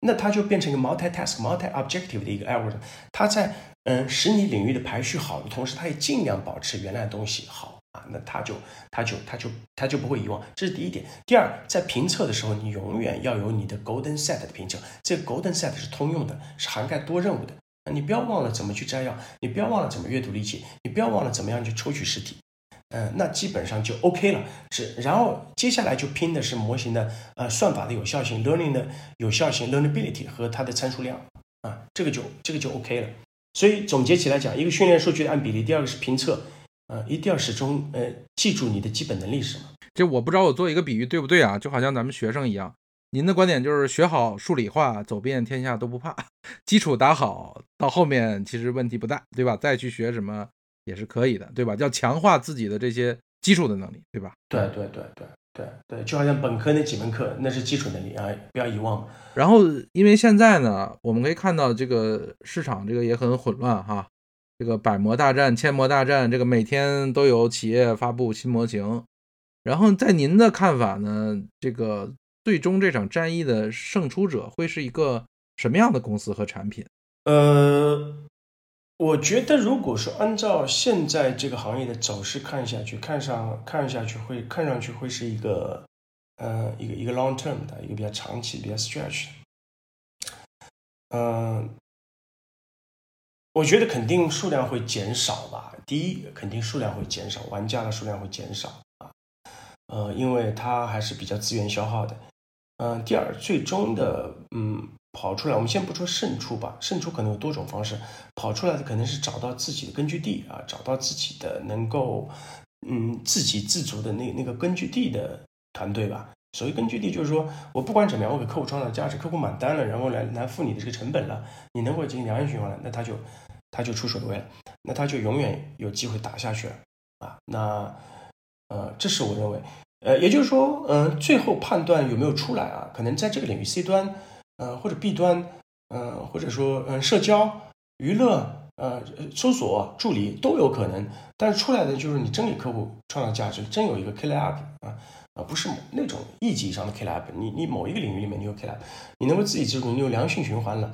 那它就变成一个 multi-task、multi-objective 的一个 algorithm，它在嗯使你领域的排序好的同时，它也尽量保持原来的东西好。啊，那他就他就他就他就不会遗忘，这是第一点。第二，在评测的时候，你永远要有你的 golden set 的评测，这个 golden set 是通用的，是涵盖多任务的。你不要忘了怎么去摘要，你不要忘了怎么阅读理解，你不要忘了怎么样去抽取实体。嗯，那基本上就 OK 了。是，然后接下来就拼的是模型的呃算法的有效性，learning 的有效性，learnability 和它的参数量啊，这个就这个就 OK 了。所以总结起来讲，一个训练数据的按比例，第二个是评测。呃，一定要始终呃记住你的基本能力是什么。这我不知道我做一个比喻对不对啊？就好像咱们学生一样，您的观点就是学好数理化，走遍天下都不怕。基础打好，到后面其实问题不大，对吧？再去学什么也是可以的，对吧？要强化自己的这些基础的能力，对吧？对对对对对对，就好像本科那几门课，那是基础能力啊，不要遗忘。然后，因为现在呢，我们可以看到这个市场这个也很混乱哈。这个百模大战、千模大战，这个每天都有企业发布新模型。然后在您的看法呢？这个最终这场战役的胜出者会是一个什么样的公司和产品？呃，我觉得如果说按照现在这个行业的走势看下去，看上看下去会看上去会是一个呃一个一个 long term 的一个比较长期、比较 stretch 的，嗯。我觉得肯定数量会减少吧。第一，肯定数量会减少，玩家的数量会减少啊。呃，因为它还是比较资源消耗的。嗯，第二，最终的嗯跑出来，我们先不说胜出吧，胜出可能有多种方式，跑出来的可能是找到自己的根据地啊，找到自己的能够嗯自给自足的那那个根据地的团队吧。所谓根据地，就是说我不管怎么样，我给客户创造价值，客户买单了，然后来来付你的这个成本了，你能够进行良性循环了，那他就。他就出水位了，那他就永远有机会打下去了啊！那呃，这是我认为，呃，也就是说，嗯，最后判断有没有出来啊？可能在这个领域 C 端，呃，或者 B 端，嗯，或者说嗯，社交、娱乐、呃，搜索、助理都有可能。但是出来的就是你真给客户创造价值，真有一个 k i l l app 啊啊，不是那种一级以上的 k i l l app 你你某一个领域里面你有 k i l l app，你能够自己记住，你有良性循环了。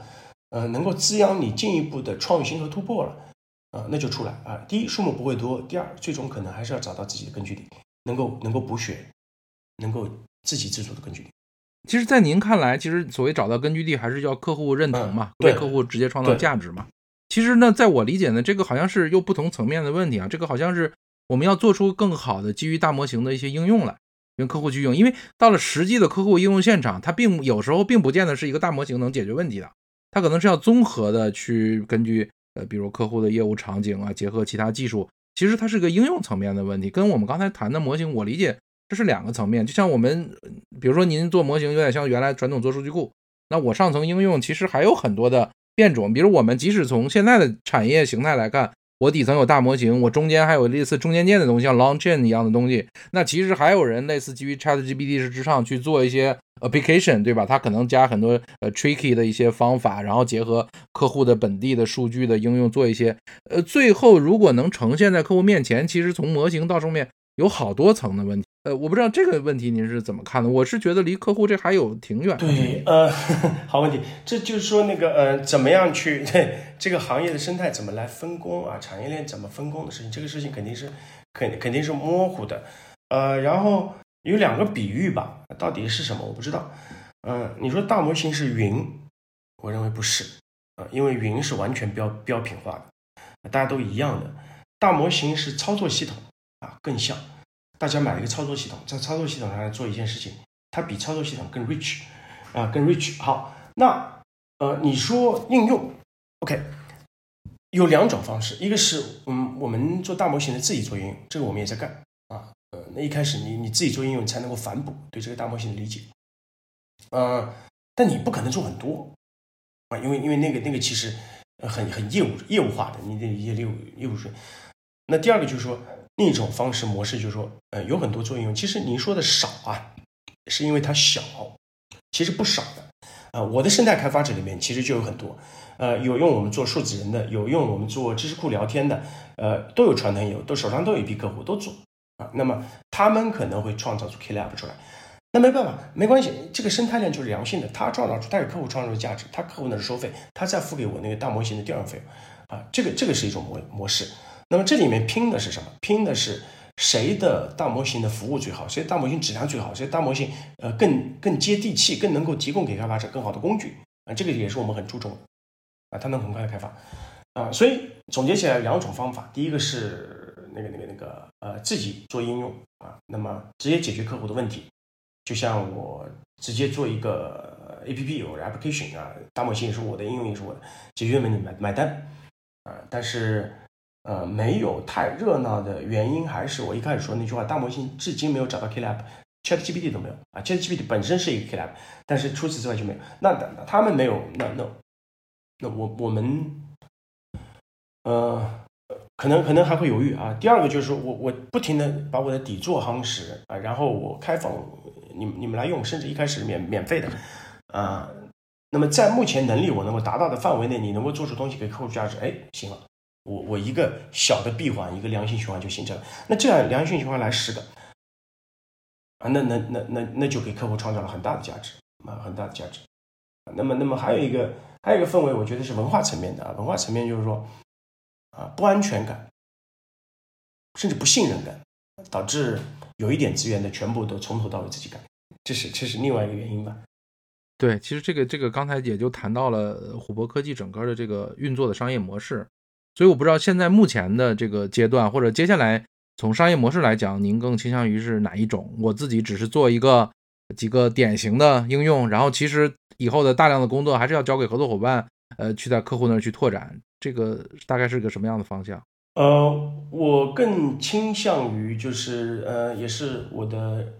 呃，能够滋养你进一步的创新和突破了，啊，那就出来啊。第一，数目不会多；第二，最终可能还是要找到自己的根据地，能够能够补血，能够自给自足的根据地。其实，在您看来，其实所谓找到根据地，还是要客户认同嘛，为客户直接创造价值嘛。其实呢，在我理解呢，这个好像是又不同层面的问题啊。这个好像是我们要做出更好的基于大模型的一些应用来，跟客户去用。因为到了实际的客户应用现场，它并有时候并不见得是一个大模型能解决问题的。它可能是要综合的去根据呃，比如客户的业务场景啊，结合其他技术，其实它是个应用层面的问题，跟我们刚才谈的模型，我理解这是两个层面。就像我们，比如说您做模型有点像原来传统做数据库，那我上层应用其实还有很多的变种。比如我们即使从现在的产业形态来看，我底层有大模型，我中间还有类似中间件的东西，像 Long Chain 一样的东西。那其实还有人类似基于 ChatGPT 之上去做一些 application，对吧？它可能加很多呃 tricky 的一些方法，然后结合客户的本地的数据的应用做一些。呃，最后如果能呈现在客户面前，其实从模型到上面有好多层的问题。呃，我不知道这个问题您是怎么看的？我是觉得离客户这还有挺远的。对，呃，好问题，这就是说那个呃，怎么样去 这个行业的生态怎么来分工啊？产业链怎么分工的事情，这个事情肯定是肯肯定是模糊的。呃，然后有两个比喻吧，到底是什么我不知道。嗯，你说大模型是云，我认为不是啊，因为云是完全标标品化的，大家都一样的。大模型是操作系统啊，更像。大家买了一个操作系统，在操作系统上来做一件事情，它比操作系统更 rich，啊，更 rich。好，那呃，你说应用，OK，有两种方式，一个是嗯，我们做大模型的自己做应用，这个我们也在干。那一开始你你自己做应用才能够反哺对这个大模型的理解，呃，但你不可能做很多啊，因为因为那个那个其实很很业务业务化的，你得业务业务水。那第二个就是说。另一种方式模式就是说，呃，有很多做应用。其实您说的少啊，是因为它小，其实不少的。啊，我的生态开发者里面其实就有很多，呃，有用我们做数字人的，有用我们做知识库聊天的，呃，都有传统业务，都手上都有一批客户都做啊。那么他们可能会创造出 K Lab 出来，那没办法，没关系，这个生态链就是良性的，他创造出，他给客户创造出价值，他客户那是收费，他再付给我那个大模型的调用费用啊，这个这个是一种模模式。那么这里面拼的是什么？拼的是谁的大模型的服务最好，谁大模型质量最好，谁大模型呃更更接地气，更能够提供给开发者更好的工具啊，这个也是我们很注重的啊，它能很快的开发啊，所以总结起来两种方法，第一个是那个那个那个呃自己做应用啊，那么直接解决客户的问题，就像我直接做一个 A P P 有 application 啊，大模型也是我的，应用也是我的，解决问题买买单啊，但是。呃，没有太热闹的原因，还是我一开始说那句话，大模型至今没有找到 K Lab，ChatGPT 都没有啊，ChatGPT 本身是一个 K Lab，但是除此之外就没有。那他们没有，那那那我我们，呃，可能可能还会犹豫啊。第二个就是说我我不停的把我的底座夯实啊，然后我开放你你们来用，甚至一开始免免费的啊。那么在目前能力我能够达到的范围内，你能够做出东西给客户价值，哎，行了。我我一个小的闭环，一个良性循环就形成了。那这样良性循环来十个啊，那那那那那就给客户创造了很大的价值啊，很大的价值。那么那么还有一个还有一个氛围，我觉得是文化层面的啊，文化层面就是说啊，不安全感，甚至不信任感，导致有一点资源的全部都从头到尾自己干，这是这是另外一个原因吧。对，其实这个这个刚才也就谈到了虎博科技整个的这个运作的商业模式。所以我不知道现在目前的这个阶段，或者接下来从商业模式来讲，您更倾向于是哪一种？我自己只是做一个几个典型的应用，然后其实以后的大量的工作还是要交给合作伙伴，呃，去在客户那儿去拓展。这个大概是个什么样的方向？呃，我更倾向于就是呃，也是我的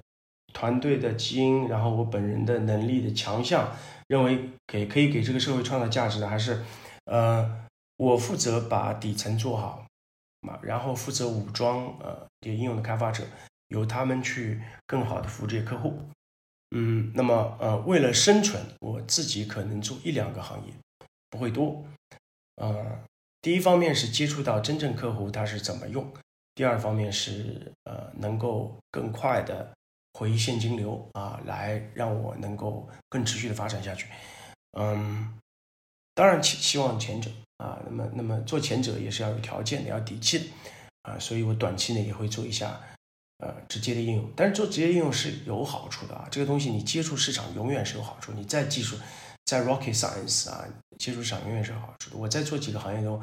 团队的基因，然后我本人的能力的强项，认为给可以给这个社会创造价值的，还是呃。我负责把底层做好，嘛，然后负责武装呃这应用的开发者，由他们去更好的服务这些客户。嗯，那么呃为了生存，我自己可能做一两个行业，不会多。呃，第一方面是接触到真正客户他是怎么用，第二方面是呃能够更快的回现金流啊，来让我能够更持续的发展下去。嗯，当然期希望前者。啊，那么那么做前者也是要有条件的，要底气的，啊，所以我短期内也会做一下，呃，直接的应用。但是做直接应用是有好处的啊，这个东西你接触市场永远是有好处。你再技术，在 rocket science 啊，接触市场永远是好处的。我在做几个行业中，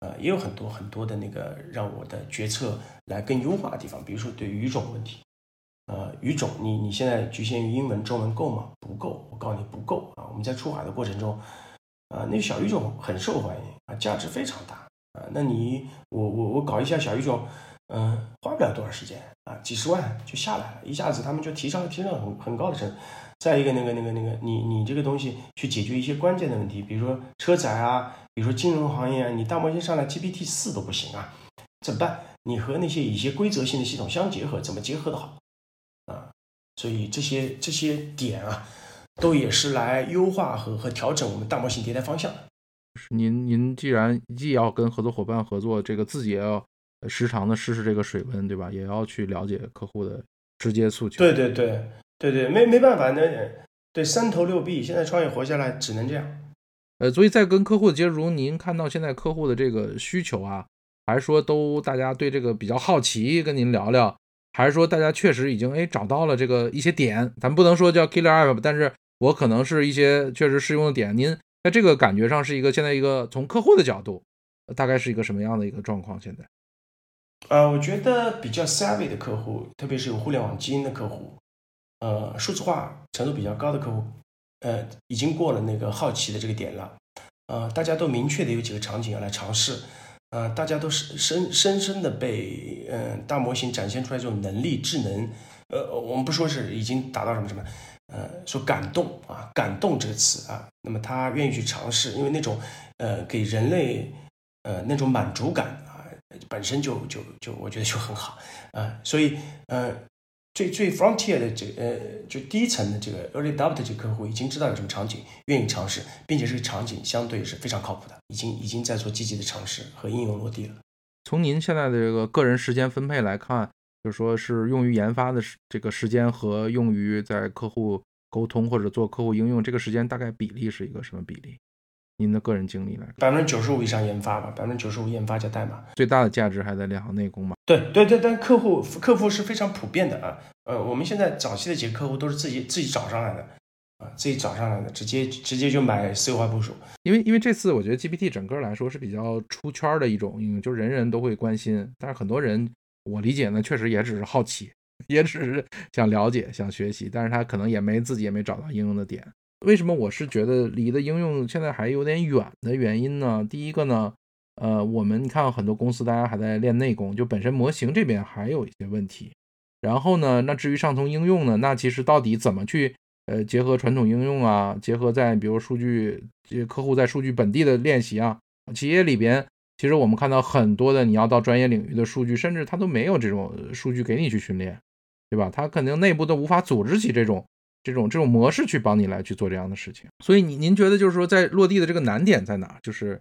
呃，也有很多很多的那个让我的决策来更优化的地方。比如说对语种问题，呃，语种你你现在局限于英文、中文够吗？不够，我告诉你不够啊。我们在出海的过程中。啊，那小语种很受欢迎啊，价值非常大啊。那你我我我搞一下小语种，嗯，花不了多少时间啊，几十万就下来了，一下子他们就提上提上很很高的成。再一个那个那个那个，你你这个东西去解决一些关键的问题，比如说车载啊，比如说金融行业啊，你大模型上来 GPT 四都不行啊，怎么办？你和那些一些规则性的系统相结合，怎么结合的好啊？所以这些这些点啊，都也是来优化和和调整我们大模型迭代方向的。您您既然既要跟合作伙伴合作，这个自己也要时常的试试这个水温，对吧？也要去了解客户的直接诉求。对对对对对，没没办法，那对三头六臂，现在创业活下来只能这样。呃，所以在跟客户的接触中，您看到现在客户的这个需求啊，还是说都大家对这个比较好奇，跟您聊聊，还是说大家确实已经哎找到了这个一些点，咱不能说叫 killer app，但是我可能是一些确实适用的点，您。在这个感觉上是一个现在一个从客户的角度，大概是一个什么样的一个状况？现在，呃，我觉得比较 savvy 的客户，特别是有互联网基因的客户，呃，数字化程度比较高的客户，呃，已经过了那个好奇的这个点了，呃，大家都明确的有几个场景要来尝试，呃，大家都是深深深的被嗯大模型展现出来这种能力、智能，呃，我们不说是已经达到什么什么。呃，说感动啊，感动这个词啊，那么他愿意去尝试，因为那种呃给人类呃那种满足感啊，本身就就就我觉得就很好啊，所以呃最最 frontier 的这呃就第一层的这个 early adopter 这客户已经知道有什么场景，愿意尝试，并且这个场景相对是非常靠谱的，已经已经在做积极的尝试和应用落地了。从您现在的这个个人时间分配来看。就是说是用于研发的时这个时间和用于在客户沟通或者做客户应用这个时间大概比例是一个什么比例？您的个人经历来，百分之九十五以上研发吧，百分之九十五研发加代码，最大的价值还在两行内功嘛？对对对，但客户客户是非常普遍的啊。呃，我们现在早期的几个客户都是自己自己找上来的啊，自己找上来的，直接直接就买私有化部署。因为因为这次我觉得 GPT 整个来说是比较出圈的一种应用，就是人人都会关心，但是很多人。我理解呢，确实也只是好奇，也只是想了解、想学习，但是他可能也没自己也没找到应用的点。为什么我是觉得离的应用现在还有点远的原因呢？第一个呢，呃，我们看很多公司大家还在练内功，就本身模型这边还有一些问题。然后呢，那至于上层应用呢，那其实到底怎么去呃结合传统应用啊，结合在比如数据客户在数据本地的练习啊，企业里边。其实我们看到很多的，你要到专业领域的数据，甚至它都没有这种数据给你去训练，对吧？它肯定内部都无法组织起这种这种这种模式去帮你来去做这样的事情。所以，您您觉得就是说，在落地的这个难点在哪？就是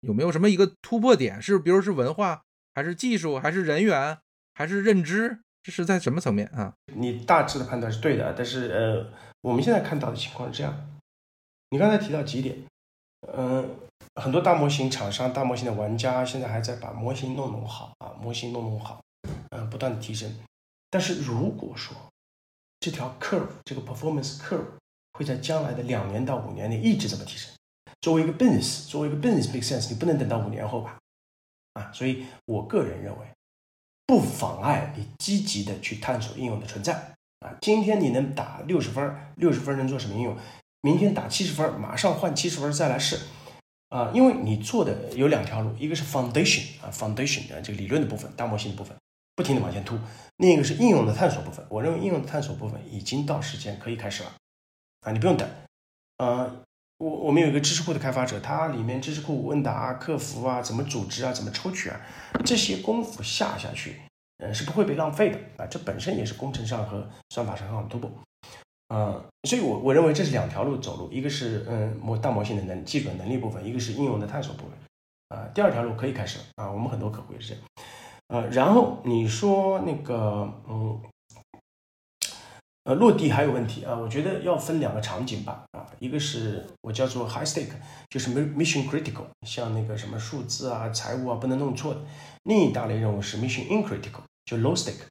有没有什么一个突破点？是比如是文化，还是技术，还是人员，还是认知？这是在什么层面啊？你大致的判断是对的，但是呃，我们现在看到的情况是这样。你刚才提到几点，嗯。很多大模型厂商、大模型的玩家现在还在把模型弄弄好啊，模型弄弄好，嗯，不断的提升。但是如果说这条 curve 这个 performance curve 会在将来的两年到五年内一直这么提升，作为一个 business，作为一个 business make sense，你不能等到五年后吧？啊，所以我个人认为，不妨碍你积极的去探索应用的存在啊。今天你能打六十分，六十分能做什么应用？明天打七十分，马上换七十分再来试。啊，因为你做的有两条路，一个是 foundation 啊，foundation 啊，这个理论的部分，大模型的部分，不停的往前突；另一个是应用的探索部分。我认为应用的探索部分已经到时间可以开始了，啊，你不用等。呃，我我们有一个知识库的开发者，他里面知识库问答、客服啊，怎么组织啊，怎么抽取啊，这些功夫下下去，呃，是不会被浪费的啊，这本身也是工程上和算法上很好的突破。啊，所以，我我认为这是两条路走路，一个是嗯模大模型的能基本能力部分，一个是应用的探索部分。啊，第二条路可以开始了啊，我们很多客户也是这样。呃，然后你说那个嗯，呃，落地还有问题啊，我觉得要分两个场景吧。啊，一个是我叫做 high stake，就是 mission critical，像那个什么数字啊、财务啊不能弄错的。另一大类任务是 mission in critical，就 low stake，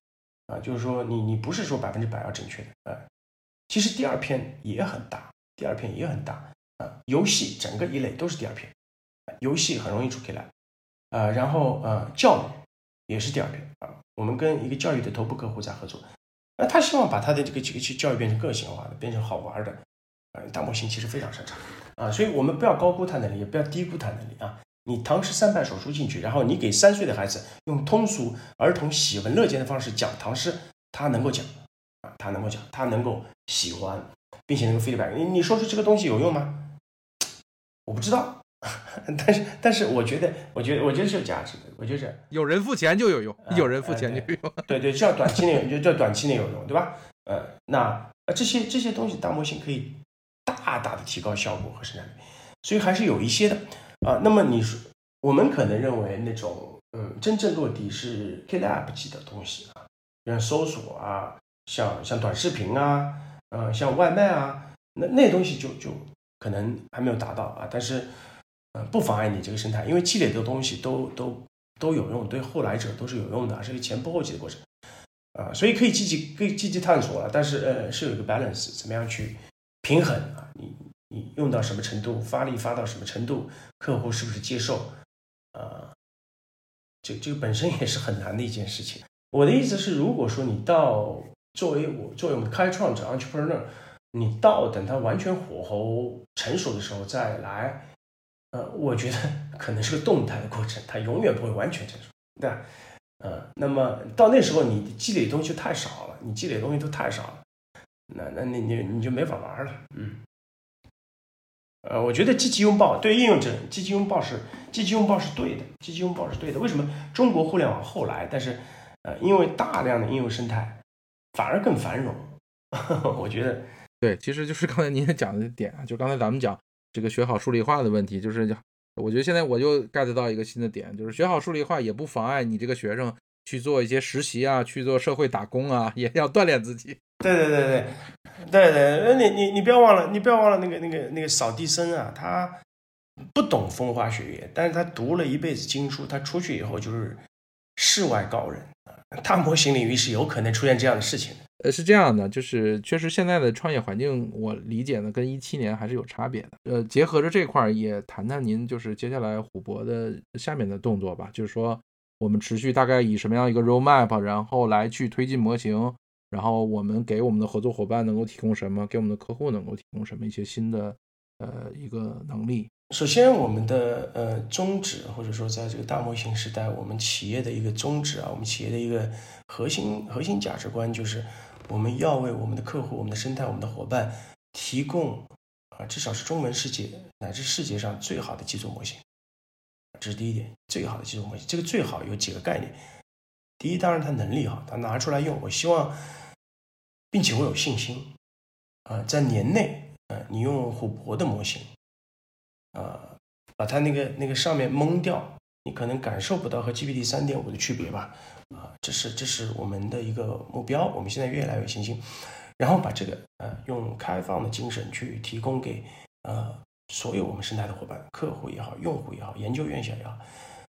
啊，就是说你你不是说百分之百要正确的，呃。其实第二篇也很大，第二篇也很大啊。游戏整个一类都是第二篇，游戏很容易出 K 来，呃，然后呃，教育也是第二片啊。我们跟一个教育的头部客户在合作，那他希望把他的这个这个教育变成个性化的，变成好玩的，呃，大模型其实非常擅长啊。所以我们不要高估他能力，也不要低估他能力啊。你唐诗三百首书进去，然后你给三岁的孩子用通俗儿童喜闻乐见的方式讲唐诗，他能够讲啊。他能够讲，他能够喜欢，并且能够 feedback。你你说出这个东西有用吗？我不知道，但是但是我觉得，我觉得我觉得是有价值的。我觉得有人付钱就有用，有人付钱就有用。对对，叫短期内就叫短期内有用，对吧？呃，那呃这些这些东西大模型可以大大的提高效果和生产力，所以还是有一些的啊。那么你说，我们可能认为那种嗯真正落地是 KLab 级的东西啊，像搜索啊，像像短视频啊，呃，像外卖啊，那那东西就就可能还没有达到啊。但是呃不妨碍你这个生态，因为积累的东西都都都有用，对后来者都是有用的，是一个前仆后继的过程。啊，所以可以积极、可以积极探索了，但是呃，是有一个 balance，怎么样去平衡啊？你你用到什么程度，发力发到什么程度，客户是不是接受？啊，这这个本身也是很难的一件事情。我的意思是，如果说你到作为我作为我们开创者 entrepreneur，你到等它完全火候成熟的时候再来，呃，我觉得 可能是个动态的过程，它永远不会完全成熟，对吧？呃，那么到那时候你积累的东西太少了，你积累的东西都太少了，那那你你你就没法玩了，嗯，呃，我觉得积极拥抱对应用者，积极拥抱是积极拥抱是对的，积极拥抱是对的。为什么中国互联网后来，但是呃，因为大量的应用生态反而更繁荣，我觉得对，其实就是刚才您讲的点啊，就刚才咱们讲这个学好数理化的问题，就是。我觉得现在我就 get 到一个新的点，就是学好数理化也不妨碍你这个学生去做一些实习啊，去做社会打工啊，也要锻炼自己。对对对对，对对，那你你你不要忘了，你不要忘了那个那个那个扫地僧啊，他不懂风花雪月，但是他读了一辈子经书，他出去以后就是世外高人啊。大模型领域是有可能出现这样的事情的。呃，是这样的，就是确实现在的创业环境，我理解呢，跟一七年还是有差别的。呃，结合着这块儿，也谈谈您就是接下来虎博的下面的动作吧。就是说，我们持续大概以什么样一个 roadmap，然后来去推进模型，然后我们给我们的合作伙伴能够提供什么，给我们的客户能够提供什么一些新的呃一个能力。首先，我们的呃宗旨，或者说在这个大模型时代，我们企业的一个宗旨啊，我们企业的一个核心核心价值观就是。我们要为我们的客户、我们的生态、我们的伙伴提供啊，至少是中文世界乃至世界上最好的基础模型。这是第一点，最好的基础模型。这个最好有几个概念。第一，当然它能力好，它拿出来用。我希望，并且我有信心啊，在年内啊，你用虎博的模型啊，把它那个那个上面蒙掉，你可能感受不到和 GPT 三点五的区别吧。啊，这是这是我们的一个目标，我们现在越来越有信心，然后把这个呃用开放的精神去提供给呃所有我们生态的伙伴、客户也好、用户也好、研究院校也好，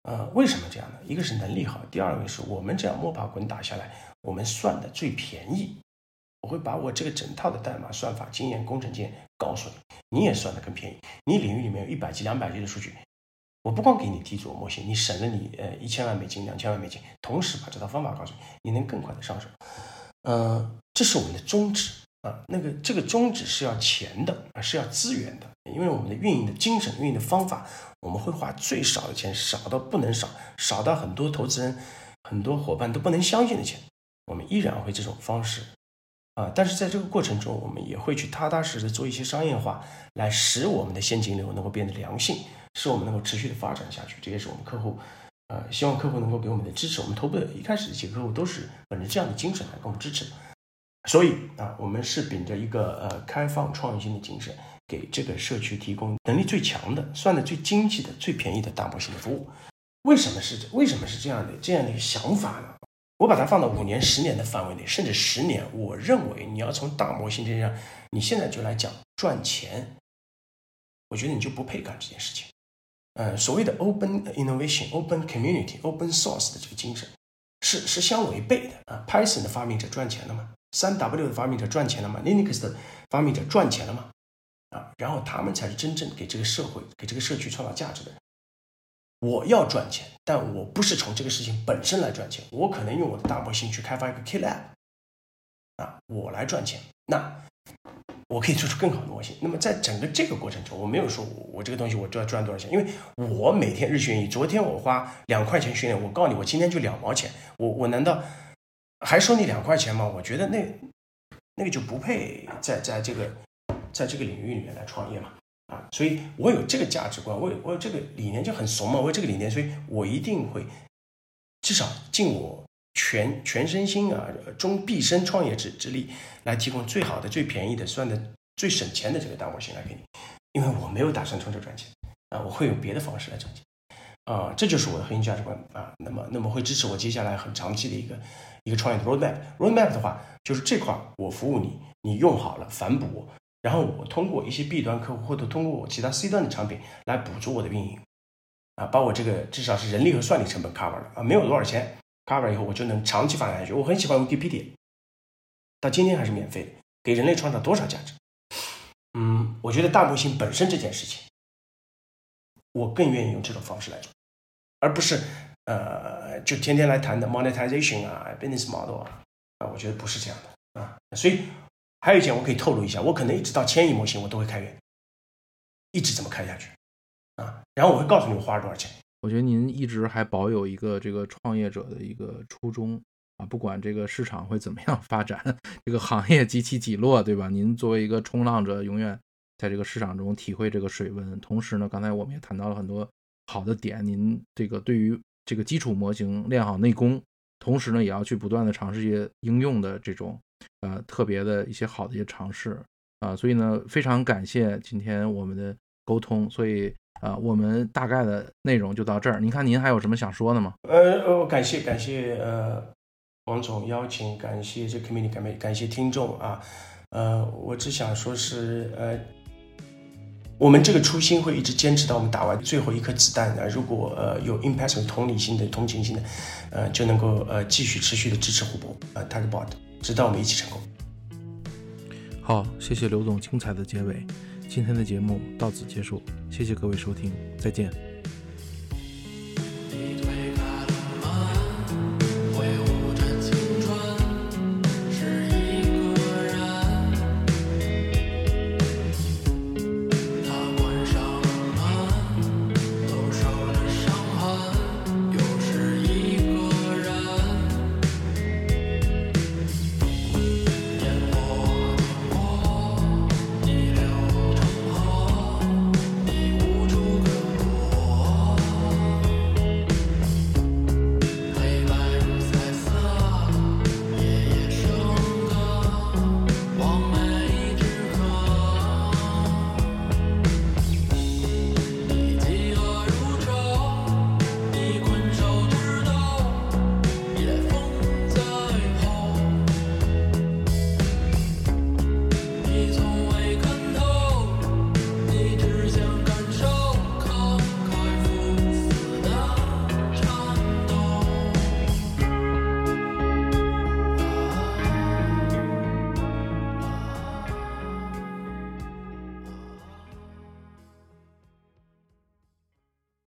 呃，为什么这样呢？一个是能力好，第二个是我们这样摸爬滚打下来，我们算的最便宜，我会把我这个整套的代码算法、经验、工程经验告诉你，你也算的更便宜，你领域里面有一百 G、两百 G 的数据。我不光给你提组模型，你省了你呃一千万美金、两千万美金，同时把这套方法告诉你，你能更快的上手。呃，这是我们的宗旨啊。那个这个宗旨是要钱的啊，是要资源的，因为我们的运营的精神、运营的方法，我们会花最少的钱，少到不能少，少到很多投资人、很多伙伴都不能相信的钱，我们依然会这种方式啊。但是在这个过程中，我们也会去踏踏实实做一些商业化，来使我们的现金流能够变得良性。是我们能够持续的发展下去，这也是我们客户，呃，希望客户能够给我们的支持。我们头部的一开始的几个客户都是本着这样的精神来给我们支持的，所以啊，我们是秉着一个呃开放创新的精神，给这个社区提供能力最强的、算的最经济的、最便宜的大模型的服务。为什么是？为什么是这样的这样的一个想法呢？我把它放到五年、十年的范围内，甚至十年，我认为你要从大模型这上，你现在就来讲赚钱，我觉得你就不配干这件事情。呃，所谓的 open innovation、open community、open source 的这个精神，是是相违背的啊。Python 的发明者赚钱了吗？三 W 的发明者赚钱了吗？Linux 的发明者赚钱了吗？啊，然后他们才是真正给这个社会、给这个社区创造价值的人。我要赚钱，但我不是从这个事情本身来赚钱，我可能用我的大模型去开发一个 K Lab，啊，我来赚钱。那。我可以做出更好的模型。那么在整个这个过程中，我没有说我这个东西我就要赚多少钱，因为我每天日训练，昨天我花两块钱训练，我告诉你，我今天就两毛钱，我我难道还收你两块钱吗？我觉得那那个就不配在在这个在这个领域里面来创业嘛，啊，所以我有这个价值观，我有我有这个理念就很怂嘛，我有这个理念，所以我一定会至少尽我全全身心啊，终毕生创业之之力来提供最好的、最便宜的、算的最省钱的这个单模型来给你，因为我没有打算从这赚钱啊，我会有别的方式来赚钱。啊，这就是我的核心价值观啊。那么，那么会支持我接下来很长期的一个一个创业的 roadmap。roadmap 的话，就是这块我服务你，你用好了反哺我，然后我通过一些 B 端客户或者通过我其他 C 端的产品来补足我的运营，啊，把我这个至少是人力和算力成本 cover 了啊，没有多少钱 cover 以后，我就能长期发展下去。我很喜欢 Wikipedia，到今天还是免费的，给人类创造多少价值？嗯，我觉得大模型本身这件事情。我更愿意用这种方式来做，而不是呃，就天天来谈的 monetization 啊，business model 啊，啊，我觉得不是这样的啊。所以还有一点我可以透露一下，我可能一直到千亿模型我都会开源，一直这么开下去啊。然后我会告诉你我花了多少钱。我觉得您一直还保有一个这个创业者的一个初衷啊，不管这个市场会怎么样发展，这个行业几起几落，对吧？您作为一个冲浪者，永远。在这个市场中体会这个水温，同时呢，刚才我们也谈到了很多好的点。您这个对于这个基础模型练好内功，同时呢，也要去不断的尝试一些应用的这种呃特别的一些好的一些尝试啊。所以呢，非常感谢今天我们的沟通。所以啊，我们大概的内容就到这儿。您看，您还有什么想说的吗？呃呃，感谢感谢呃王总邀请，感谢这 community，感感谢听众啊。呃，我只想说是呃。我们这个初心会一直坚持到我们打完最后一颗子弹啊！如果呃有 impact 同理心的、同情心的，呃，就能够呃继续持续的支持虎博呃 t a g b o t 直到我们一起成功。好，谢谢刘总精彩的结尾，今天的节目到此结束，谢谢各位收听，再见。